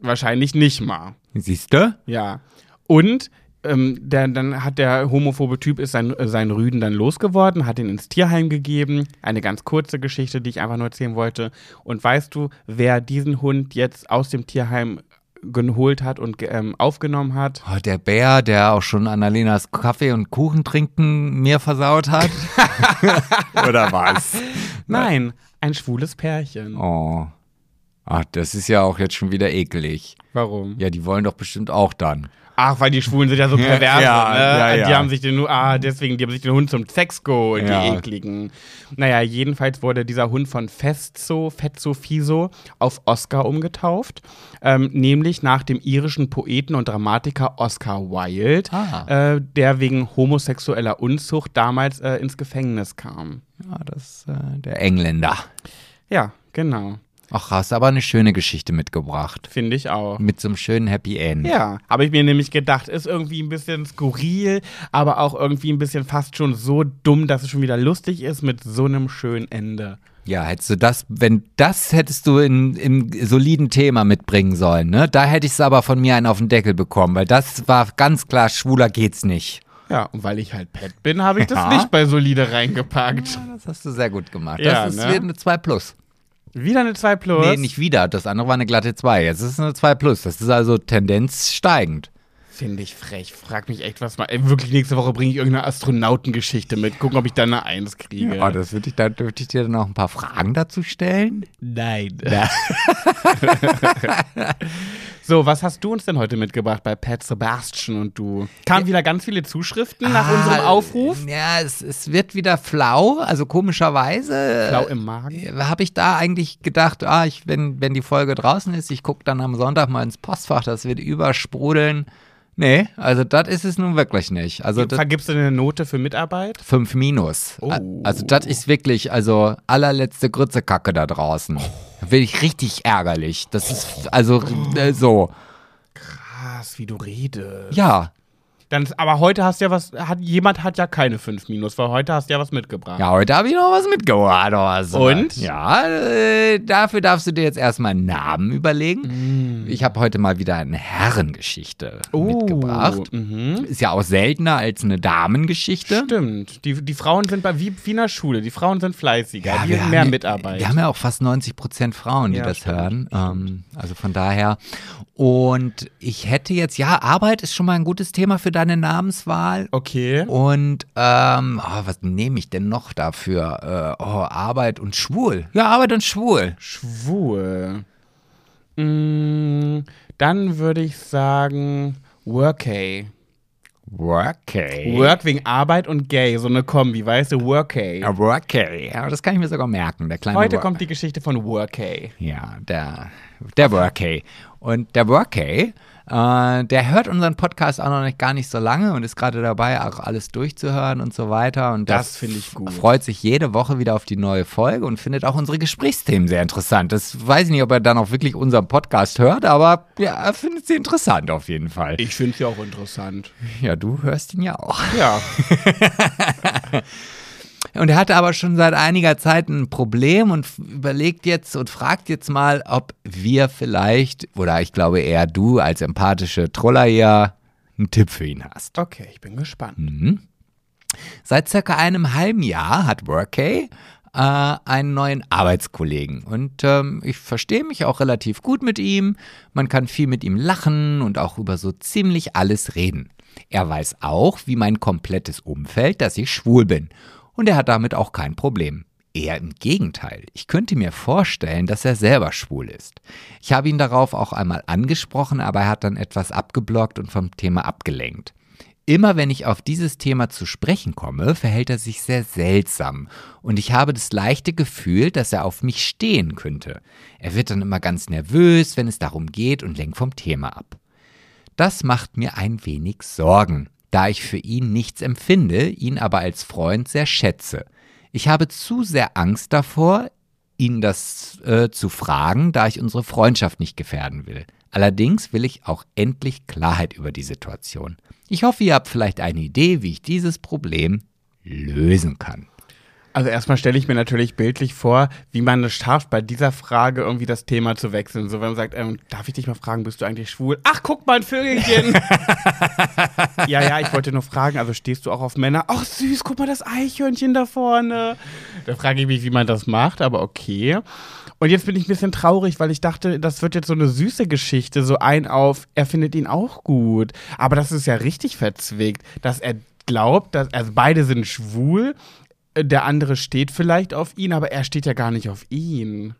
Wahrscheinlich nicht mal. Siehst du? Ja. Und ähm, der, dann hat der homophobe Typ ist sein, äh, seinen Rüden dann losgeworden, hat ihn ins Tierheim gegeben. Eine ganz kurze Geschichte, die ich einfach nur erzählen wollte. Und weißt du, wer diesen Hund jetzt aus dem Tierheim geholt hat und ähm, aufgenommen hat? Oh, der Bär, der auch schon Annalenas Kaffee und Kuchen trinken mir versaut hat? Oder was? Nein, ein schwules Pärchen. Oh. Ach, das ist ja auch jetzt schon wieder ekelig. Warum? Ja, die wollen doch bestimmt auch dann. Ach, weil die Schwulen sind ja so pervers. Ja, ne? ja, ja. Die haben sich den, ah, deswegen, die haben sich den Hund zum Sex geholt, die ekligen. Naja, jedenfalls wurde dieser Hund von Fezzo, Fezzo Fiso auf Oscar umgetauft. Ähm, nämlich nach dem irischen Poeten und Dramatiker Oscar Wilde, Ah. äh, der wegen homosexueller Unzucht damals äh, ins Gefängnis kam. Ja, das äh, der Engländer. Ja, genau. Ach, hast aber eine schöne Geschichte mitgebracht. Finde ich auch. Mit so einem schönen Happy End. Ja, habe ich mir nämlich gedacht, ist irgendwie ein bisschen skurril, aber auch irgendwie ein bisschen fast schon so dumm, dass es schon wieder lustig ist mit so einem schönen Ende. Ja, hättest du das, wenn das hättest du in, im soliden Thema mitbringen sollen, ne? Da hätte ich es aber von mir einen auf den Deckel bekommen, weil das war ganz klar, schwuler geht's nicht. Ja, und weil ich halt Pet bin, habe ich das Ja. nicht bei Solide reingepackt. Das hast du sehr gut gemacht. Ja, das ist ne? wieder eine 2 Plus. Wieder eine 2 Plus. Nee, nicht wieder. Das andere war eine glatte 2. Jetzt ist es eine 2 Plus. Das ist also Tendenz steigend. Finde ich frech. Frag mich echt was mal. Ey, wirklich, nächste Woche bringe ich irgendeine Astronautengeschichte mit. Gucken, ob ich da eine 1 kriege. Oh, das würde ich, da dürfte ich dir noch ein paar Fragen dazu stellen. Nein. so, was hast du uns denn heute mitgebracht bei Pat Sebastian und du? Kamen wieder ganz viele Zuschriften nach Ah, unserem Aufruf? Ja, es, es wird wieder flau. Also komischerweise. Flau im Magen? habe ich da eigentlich gedacht, ah, ich, wenn, wenn die Folge draußen ist, ich gucke dann am Sonntag mal ins Postfach, das wird übersprudeln. Nee, also das ist es nun wirklich nicht. Also Vergibst du eine Note für Mitarbeit? 5 minus. Oh. Also das ist wirklich, also allerletzte Grützekacke da draußen. Wirklich richtig ärgerlich. Das ist, also äh, so. Krass, wie du redest. Ja, Dann, aber heute hast du ja was, hat, jemand hat ja keine 5 Minus, weil heute hast du ja was mitgebracht. ja, heute habe ich noch was mitgebracht. oder so. Und? Ja, äh, dafür darfst du dir jetzt erstmal einen Namen überlegen. Ich habe heute mal wieder eine Herrengeschichte mitgebracht. Mhm. Ist ja auch seltener als eine Damengeschichte. Stimmt. Die, die Frauen sind bei wie, wie in der Schule. Die Frauen sind fleißiger. die wir haben mehr ja- Mitarbeit. Wir haben ja auch fast 90 Prozent Frauen, die Ja, das stimmt, hören. Ähm, also von daher. Und ich hätte jetzt, ja, Arbeit ist schon mal ein gutes Thema für deine Namenswahl. okay. Und ähm, oh, was nehme ich denn noch dafür? Äh, oh, Arbeit und schwul. Ja, Arbeit und schwul. Schwul. Mm, dann würde ich sagen Workay. Workay. Work wegen Arbeit und Gay, so eine Kombi, weißt du? Workay. Ja, Workay. Ja, das kann ich mir sogar merken. Der kleine Heute Wor- kommt die Geschichte von Workay. Ja, der, der Workay. Und der Workay, äh, der hört unseren Podcast auch noch nicht, gar nicht so lange und ist gerade dabei, auch alles durchzuhören und so weiter. Und das, Das finde ich gut. freut sich jede Woche wieder auf die neue Folge und findet auch unsere Gesprächsthemen sehr interessant. Das weiß ich nicht, ob er dann auch wirklich unseren Podcast hört, aber ja, er findet sie interessant auf jeden Fall. Ich finde sie auch interessant. Ja, du hörst ihn ja auch. Ja. Und er hatte aber schon seit einiger Zeit ein Problem und überlegt jetzt und fragt jetzt mal, ob wir vielleicht, oder ich glaube eher du als empathische Troller hier, einen Tipp für ihn hast. Okay, ich bin gespannt. Mhm. Seit circa einem halben Jahr hat Workay äh, einen neuen Arbeitskollegen. Und ähm, ich verstehe mich auch relativ gut mit ihm. Man kann viel mit ihm lachen und auch über so ziemlich alles reden. Er weiß auch, wie mein komplettes Umfeld, dass ich schwul bin. Und er hat damit auch kein Problem. Eher im Gegenteil. Ich könnte mir vorstellen, dass er selber schwul ist. Ich habe ihn darauf auch einmal angesprochen, aber er hat dann etwas abgeblockt und vom Thema abgelenkt. Immer wenn ich auf dieses Thema zu sprechen komme, verhält er sich sehr seltsam und ich habe das leichte Gefühl, dass er auf mich stehen könnte. Er wird dann immer ganz nervös, wenn es darum geht und lenkt vom Thema ab. Das macht mir ein wenig Sorgen, da ich für ihn nichts empfinde, ihn aber als Freund sehr schätze. Ich habe zu sehr Angst davor, ihn das äh, zu fragen, da ich unsere Freundschaft nicht gefährden will. Allerdings will ich auch endlich Klarheit über die Situation. Ich hoffe, ihr habt vielleicht eine Idee, wie ich dieses Problem lösen kann. Also erstmal stelle ich mir natürlich bildlich vor, wie man es schafft, bei dieser Frage irgendwie das Thema zu wechseln. So wenn man sagt, ähm, darf ich dich mal fragen, bist du eigentlich schwul? Ach, guck mal, ein Vögelchen. ja, ja, ich wollte nur fragen, also stehst du auch auf Männer? Ach süß, guck mal das Eichhörnchen da vorne. Da frage ich mich, wie man das macht, aber okay. Und jetzt bin ich ein bisschen traurig, weil ich dachte, das wird jetzt so eine süße Geschichte, so ein auf, er findet ihn auch gut. Aber das ist ja richtig verzwickt, dass er glaubt, dass, also beide sind schwul, der andere steht vielleicht auf ihn, aber er steht ja gar nicht auf ihn.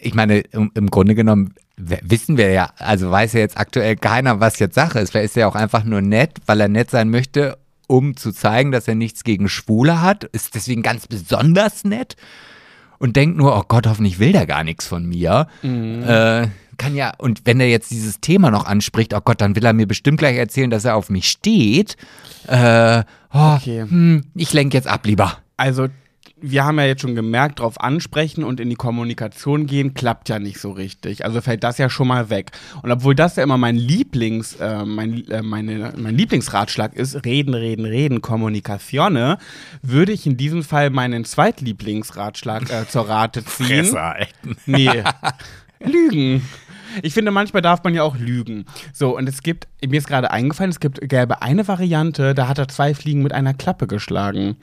ich meine, im, im Grunde genommen wissen wir ja, also weiß ja jetzt aktuell keiner, was jetzt Sache ist. Vielleicht ist er auch einfach nur nett, weil er nett sein möchte, um zu zeigen, dass er nichts gegen Schwule hat. Ist deswegen ganz besonders nett und denkt nur, oh Gott, hoffentlich will der gar nichts von mir. Äh, kann ja, und wenn er jetzt dieses Thema noch anspricht, oh Gott, dann will er mir bestimmt gleich erzählen, dass er auf mich steht. Äh, oh, Okay. hm, ich lenke jetzt ab lieber. Also, wir haben ja jetzt schon gemerkt, drauf ansprechen und in die Kommunikation gehen, klappt ja nicht so richtig. Also fällt das ja schon mal weg. Und obwohl das ja immer mein Lieblings, äh, mein, äh, meine, mein Lieblingsratschlag ist, reden, reden, reden, Kommunikatione, würde ich in diesem Fall meinen Zweitlieblingsratschlag äh, zur Rate ziehen. Nee. Lügen. Ich finde, manchmal darf man ja auch lügen. So, und es gibt, mir ist gerade eingefallen, es gibt, gäbe eine Variante, da hat er zwei Fliegen mit einer Klappe geschlagen.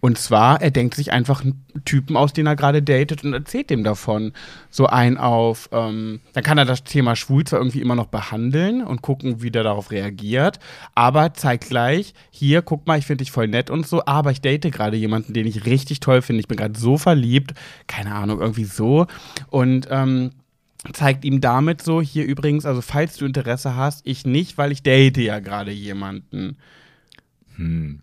Und zwar, er denkt sich einfach einen Typen aus, den er gerade datet und erzählt dem davon. So ein auf, ähm, dann kann er das Thema schwul zwar irgendwie immer noch behandeln und gucken, wie der darauf reagiert, aber zeigt gleich, hier, guck mal, ich finde dich voll nett und so, aber ich date gerade jemanden, den ich richtig toll finde. Ich bin gerade so verliebt, keine Ahnung, irgendwie so. Und, ähm, zeigt ihm damit so, hier übrigens, also falls du Interesse hast, ich nicht, weil ich date ja gerade jemanden.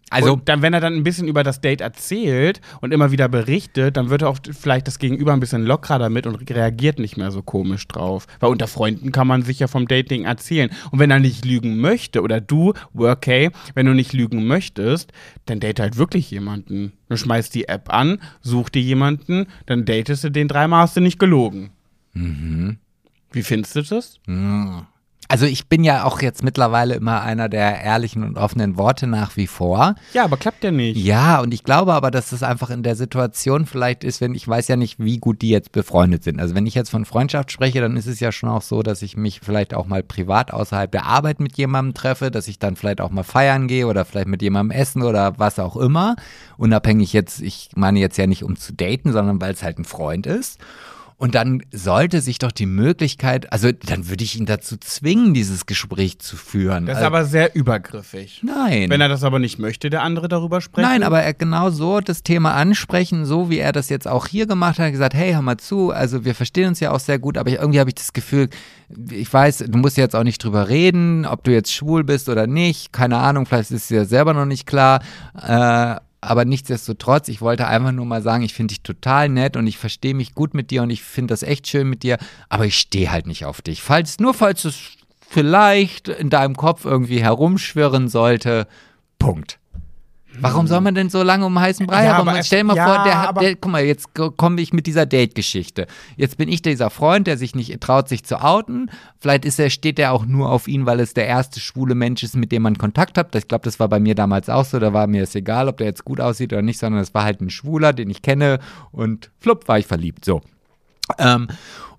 Also, und dann, wenn er dann ein bisschen über das Date erzählt und immer wieder berichtet, dann wird er auch vielleicht das Gegenüber ein bisschen lockerer damit und reagiert nicht mehr so komisch drauf. Weil unter Freunden kann man sich ja vom Dating erzählen. Und wenn er nicht lügen möchte, oder du, okay, wenn du nicht lügen möchtest, dann date halt wirklich jemanden. Du schmeißt die App an, such dir jemanden, dann datest du den dreimal, hast du nicht gelogen. Wie findest du das? also ich bin ja auch jetzt mittlerweile immer einer der ehrlichen und offenen Worte nach wie vor. Ja, aber klappt ja nicht. Ja, und ich glaube aber, dass das einfach in der Situation vielleicht ist, wenn ich weiß ja nicht, wie gut die jetzt befreundet sind. Also wenn ich jetzt von Freundschaft spreche, dann ist es ja schon auch so, dass ich mich vielleicht auch mal privat außerhalb der Arbeit mit jemandem treffe, dass ich dann vielleicht auch mal feiern gehe oder vielleicht mit jemandem essen oder was auch immer. Unabhängig jetzt, ich meine jetzt ja nicht um zu daten, sondern weil es halt ein Freund ist. Und dann sollte sich doch die Möglichkeit, also dann würde ich ihn dazu zwingen, dieses Gespräch zu führen. Das ist also, aber sehr übergriffig. nein. Wenn er das aber nicht möchte, der andere darüber sprechen. Nein, aber er genau so das Thema ansprechen, so wie er das jetzt auch hier gemacht hat, gesagt, hey, hör mal zu, also wir verstehen uns ja auch sehr gut, aber ich, irgendwie habe ich das Gefühl, ich weiß, du musst jetzt auch nicht drüber reden, ob du jetzt schwul bist oder nicht, keine Ahnung, vielleicht ist es dir selber noch nicht klar, äh, aber nichtsdestotrotz, ich wollte einfach nur mal sagen, ich finde dich total nett und ich verstehe mich gut mit dir und ich finde das echt schön mit dir, aber ich stehe halt nicht auf dich. Falls, nur falls es vielleicht in deinem Kopf irgendwie herumschwirren sollte, Punkt. Warum soll man denn so lange um heißen Brei Ja, herum? Stell mal ja, vor, der hat, der, guck mal, jetzt komme ich mit dieser Date-Geschichte. Jetzt bin ich dieser Freund, der sich nicht traut, sich zu outen. Vielleicht ist er, steht er auch nur auf ihn, weil es der erste schwule Mensch ist, mit dem man Kontakt hat. Ich glaube, das war bei mir damals auch so. Da war mir es egal, ob der jetzt gut aussieht oder nicht, sondern es war halt ein Schwuler, den ich kenne und flupp, war ich verliebt. So. Ähm,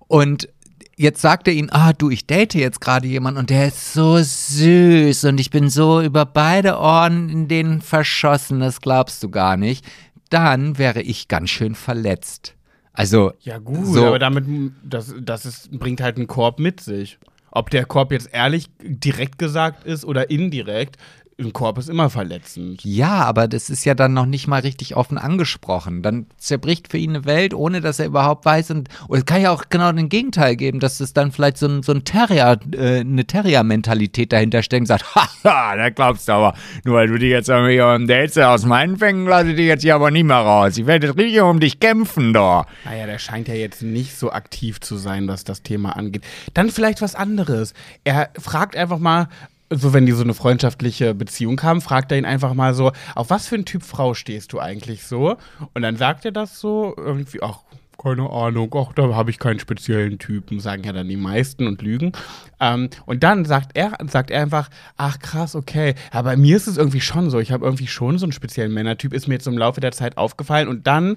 und jetzt sagt er ihn, ah, du, ich date jetzt gerade jemanden und der ist so süß und ich bin so über beide Ohren in den verschossen, das glaubst du gar nicht. Dann wäre ich ganz schön verletzt. Also, Ja, gut, So. aber damit, das, das ist, bringt halt einen Korb mit sich. Ob der Korb jetzt ehrlich direkt gesagt ist oder indirekt, ein Korb ist immer verletzend. ja, aber das ist ja dann noch nicht mal richtig offen angesprochen. Dann zerbricht für ihn eine Welt, ohne dass er überhaupt weiß. Und, und es kann ja auch genau den Gegenteil geben, dass es dann vielleicht so ein, so ein Terrier, äh, eine Terrier-Mentalität dahinter steckt und sagt, haha, da glaubst du aber, nur weil du dich jetzt irgendwie um Dates aus meinen Fängen lasse ich dich jetzt hier aber nicht mehr raus. Ich werde jetzt richtig um dich kämpfen, da. Naja, der scheint ja jetzt nicht so aktiv zu sein, was das Thema angeht. Dann vielleicht was anderes. Er fragt einfach mal, so wenn die so eine freundschaftliche Beziehung haben, fragt er ihn einfach mal so, auf was für ein Typ Frau stehst du eigentlich so? Und dann sagt er das so, irgendwie, ach, keine Ahnung, ach, da habe ich keinen speziellen Typen, sagen ja dann die meisten und lügen. Ähm, und dann sagt er, sagt er einfach, ach krass, okay. Ja, bei mir ist es irgendwie schon so. Ich habe irgendwie schon so einen speziellen Männertyp, ist mir jetzt im Laufe der Zeit aufgefallen. Und dann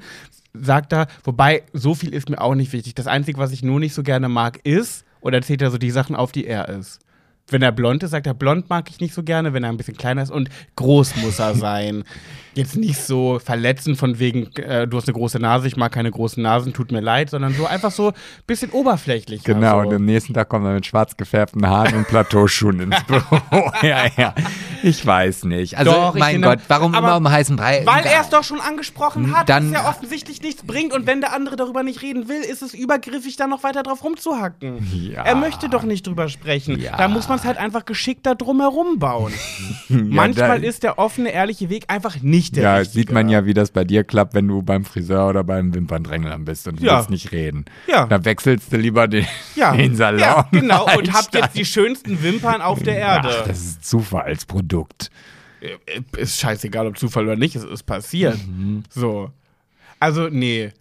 sagt er, wobei, so viel ist mir auch nicht wichtig. Das Einzige, was ich nur nicht so gerne mag, ist, oder zählt er so die Sachen auf, die er ist. Wenn er blond ist, sagt er, blond mag ich nicht so gerne, wenn er ein bisschen kleiner ist und groß muss er sein. Jetzt nicht so verletzend von wegen, äh, du hast eine große Nase, ich mag keine großen Nasen, tut mir leid, sondern so einfach so ein bisschen oberflächlich. Genau, so. und am nächsten Tag kommt er mit schwarz gefärbten Haaren und Plateauschuhen ins Büro. ja, ja. Ich weiß nicht. Also, Doch, mein Gott, warum aber immer um heißen Brei? Weil er es doch schon angesprochen hat, Dann- dass es ja offensichtlich nichts bringt und wenn der andere darüber nicht reden will, ist es übergriffig, da noch weiter drauf rumzuhacken. Ja. Er möchte doch nicht drüber sprechen. Ja. Da muss man es halt einfach geschickter drumherum bauen. Manchmal da- ist der offene, ehrliche Weg einfach nicht der Ja, richtige. sieht man ja, wie das bei dir klappt, wenn du beim Friseur oder beim Wimperndränglern bist und du Ja. willst nicht reden. Ja. Da wechselst du lieber den, ja. den Salon. Ja, genau. Und habt jetzt die schönsten Wimpern auf der Erde. Ach, das ist Zufallsprodukt. Äh, ist scheißegal, ob Zufall oder nicht, es ist passiert. Mhm. So. Also, nee.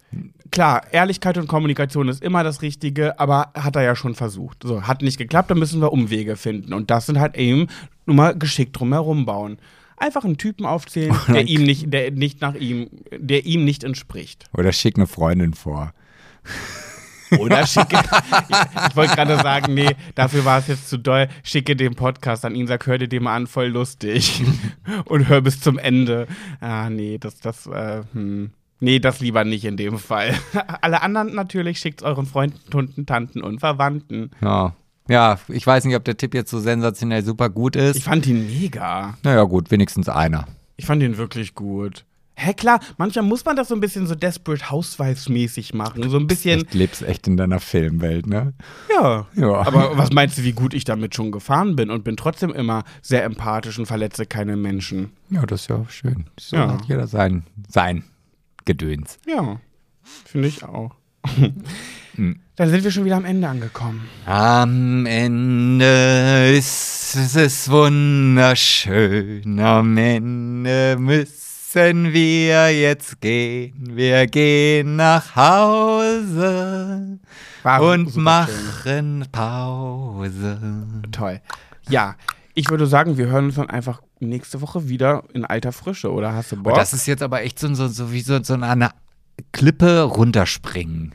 Klar, Ehrlichkeit und Kommunikation ist immer das Richtige, aber hat er ja schon versucht. So, hat nicht geklappt, dann müssen wir Umwege finden. Und das sind halt eben nur mal geschickt drumherum bauen. Einfach einen Typen aufzählen, der ihm nicht, der nicht nach ihm, der ihm nicht entspricht. Oder schick eine Freundin vor. Oder schicke. ich wollte gerade sagen, nee, dafür war es jetzt zu doll. Schicke den Podcast an ihn, sag, hör dir den mal an, voll lustig. Und hör bis zum Ende. Ah, nee, das, das, äh, hm. Nee, das lieber nicht in dem Fall. Alle anderen natürlich schickt euren Freunden, Tunden, Tanten und Verwandten. Ja. Ja, ich weiß nicht, ob der Tipp jetzt so sensationell super gut ist. Ich fand ihn mega. naja, gut, wenigstens einer. Ich fand ihn wirklich gut. Hä, klar, manchmal muss man das so ein bisschen so Desperate Housewives-mäßig machen. So ein bisschen, Echt, lebst echt in deiner Filmwelt, ne? ja. Ja. Aber was meinst du, wie gut ich damit schon gefahren bin und bin trotzdem immer sehr empathisch und verletze keine Menschen? Ja, das ist ja schön. So Ja. hat jeder sein, sein Gedöns. Ja, finde ich auch. Hm. Dann sind wir schon wieder am Ende angekommen. Am Ende ist es wunderschön. Am Ende müssen wir jetzt gehen. Wir gehen nach Hause War und super machen Pause. schön. Toll. Ja, ich würde sagen, wir hören uns dann einfach nächste Woche wieder in alter Frische, oder hast du Bock? Und das ist jetzt aber echt so, so, so wie so, so eine Klippe runterspringen.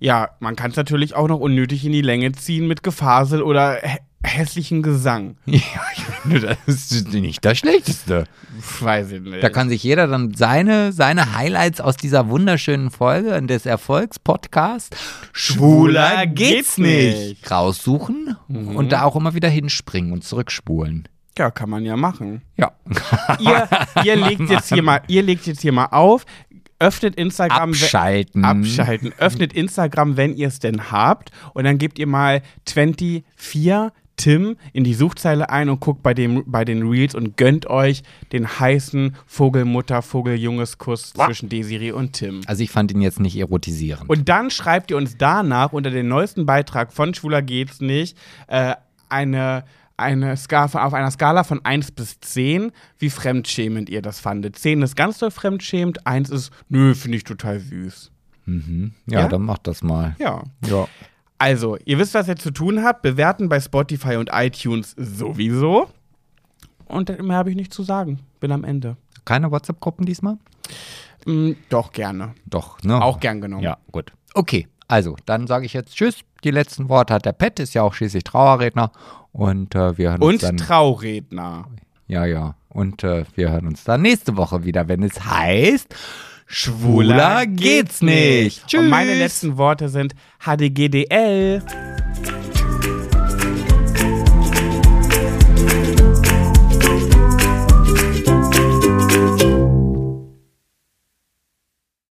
Ja, man kann es natürlich auch noch unnötig in die Länge ziehen mit Gefasel oder hä hässlichen Gesang. Ja, das ist nicht das Schlechteste. Weiß ich nicht. Da kann sich jeder dann seine, seine Highlights aus dieser wunderschönen Folge des Erfolgspodcasts Schwuler geht's nicht. raussuchen und da auch immer wieder hinspringen und zurückspulen. ja, kann man ja machen. Ja. ihr, ihr legt jetzt hier mal, ihr legt jetzt hier mal auf, öffnet Instagram, Abschalten. abschalten, öffnet Instagram, wenn ihr es denn habt, und dann gebt ihr mal 24 Tim in die Suchzeile ein und guckt bei, dem, bei den Reels und gönnt euch den heißen Vogelmutter, Vogeljunges-Kuss zwischen Desiree und Tim. Also ich fand ihn jetzt nicht erotisierend. Und dann schreibt ihr uns danach unter den neuesten Beitrag von Schwuler geht's nicht äh, eine, eine Skala, auf einer Skala von 1 bis 10, wie fremdschämend ihr das fandet. 10 ist ganz doll fremdschämend, 1 ist, nö, finde ich total süß. ja, ja? dann macht das mal. Ja. Ja. Also, ihr wisst, was ihr zu tun habt. Bewerten bei Spotify und iTunes sowieso. Und mehr habe ich nicht zu sagen. Bin am Ende. Keine WhatsApp-Gruppen diesmal? Mm, doch, gerne. Doch, ne? Auch gern genommen. Ja, gut. Okay, also dann sage ich jetzt Tschüss. Die letzten Worte hat der Pet, ist ja auch schließlich Trauerredner. Und äh, wir hören uns Und dann. Trauredner. Ja, ja. Und äh, wir hören uns dann nächste Woche wieder, wenn es heißt, schwuler geht's nicht. Tschüss. Und meine letzten Worte sind HDGDL.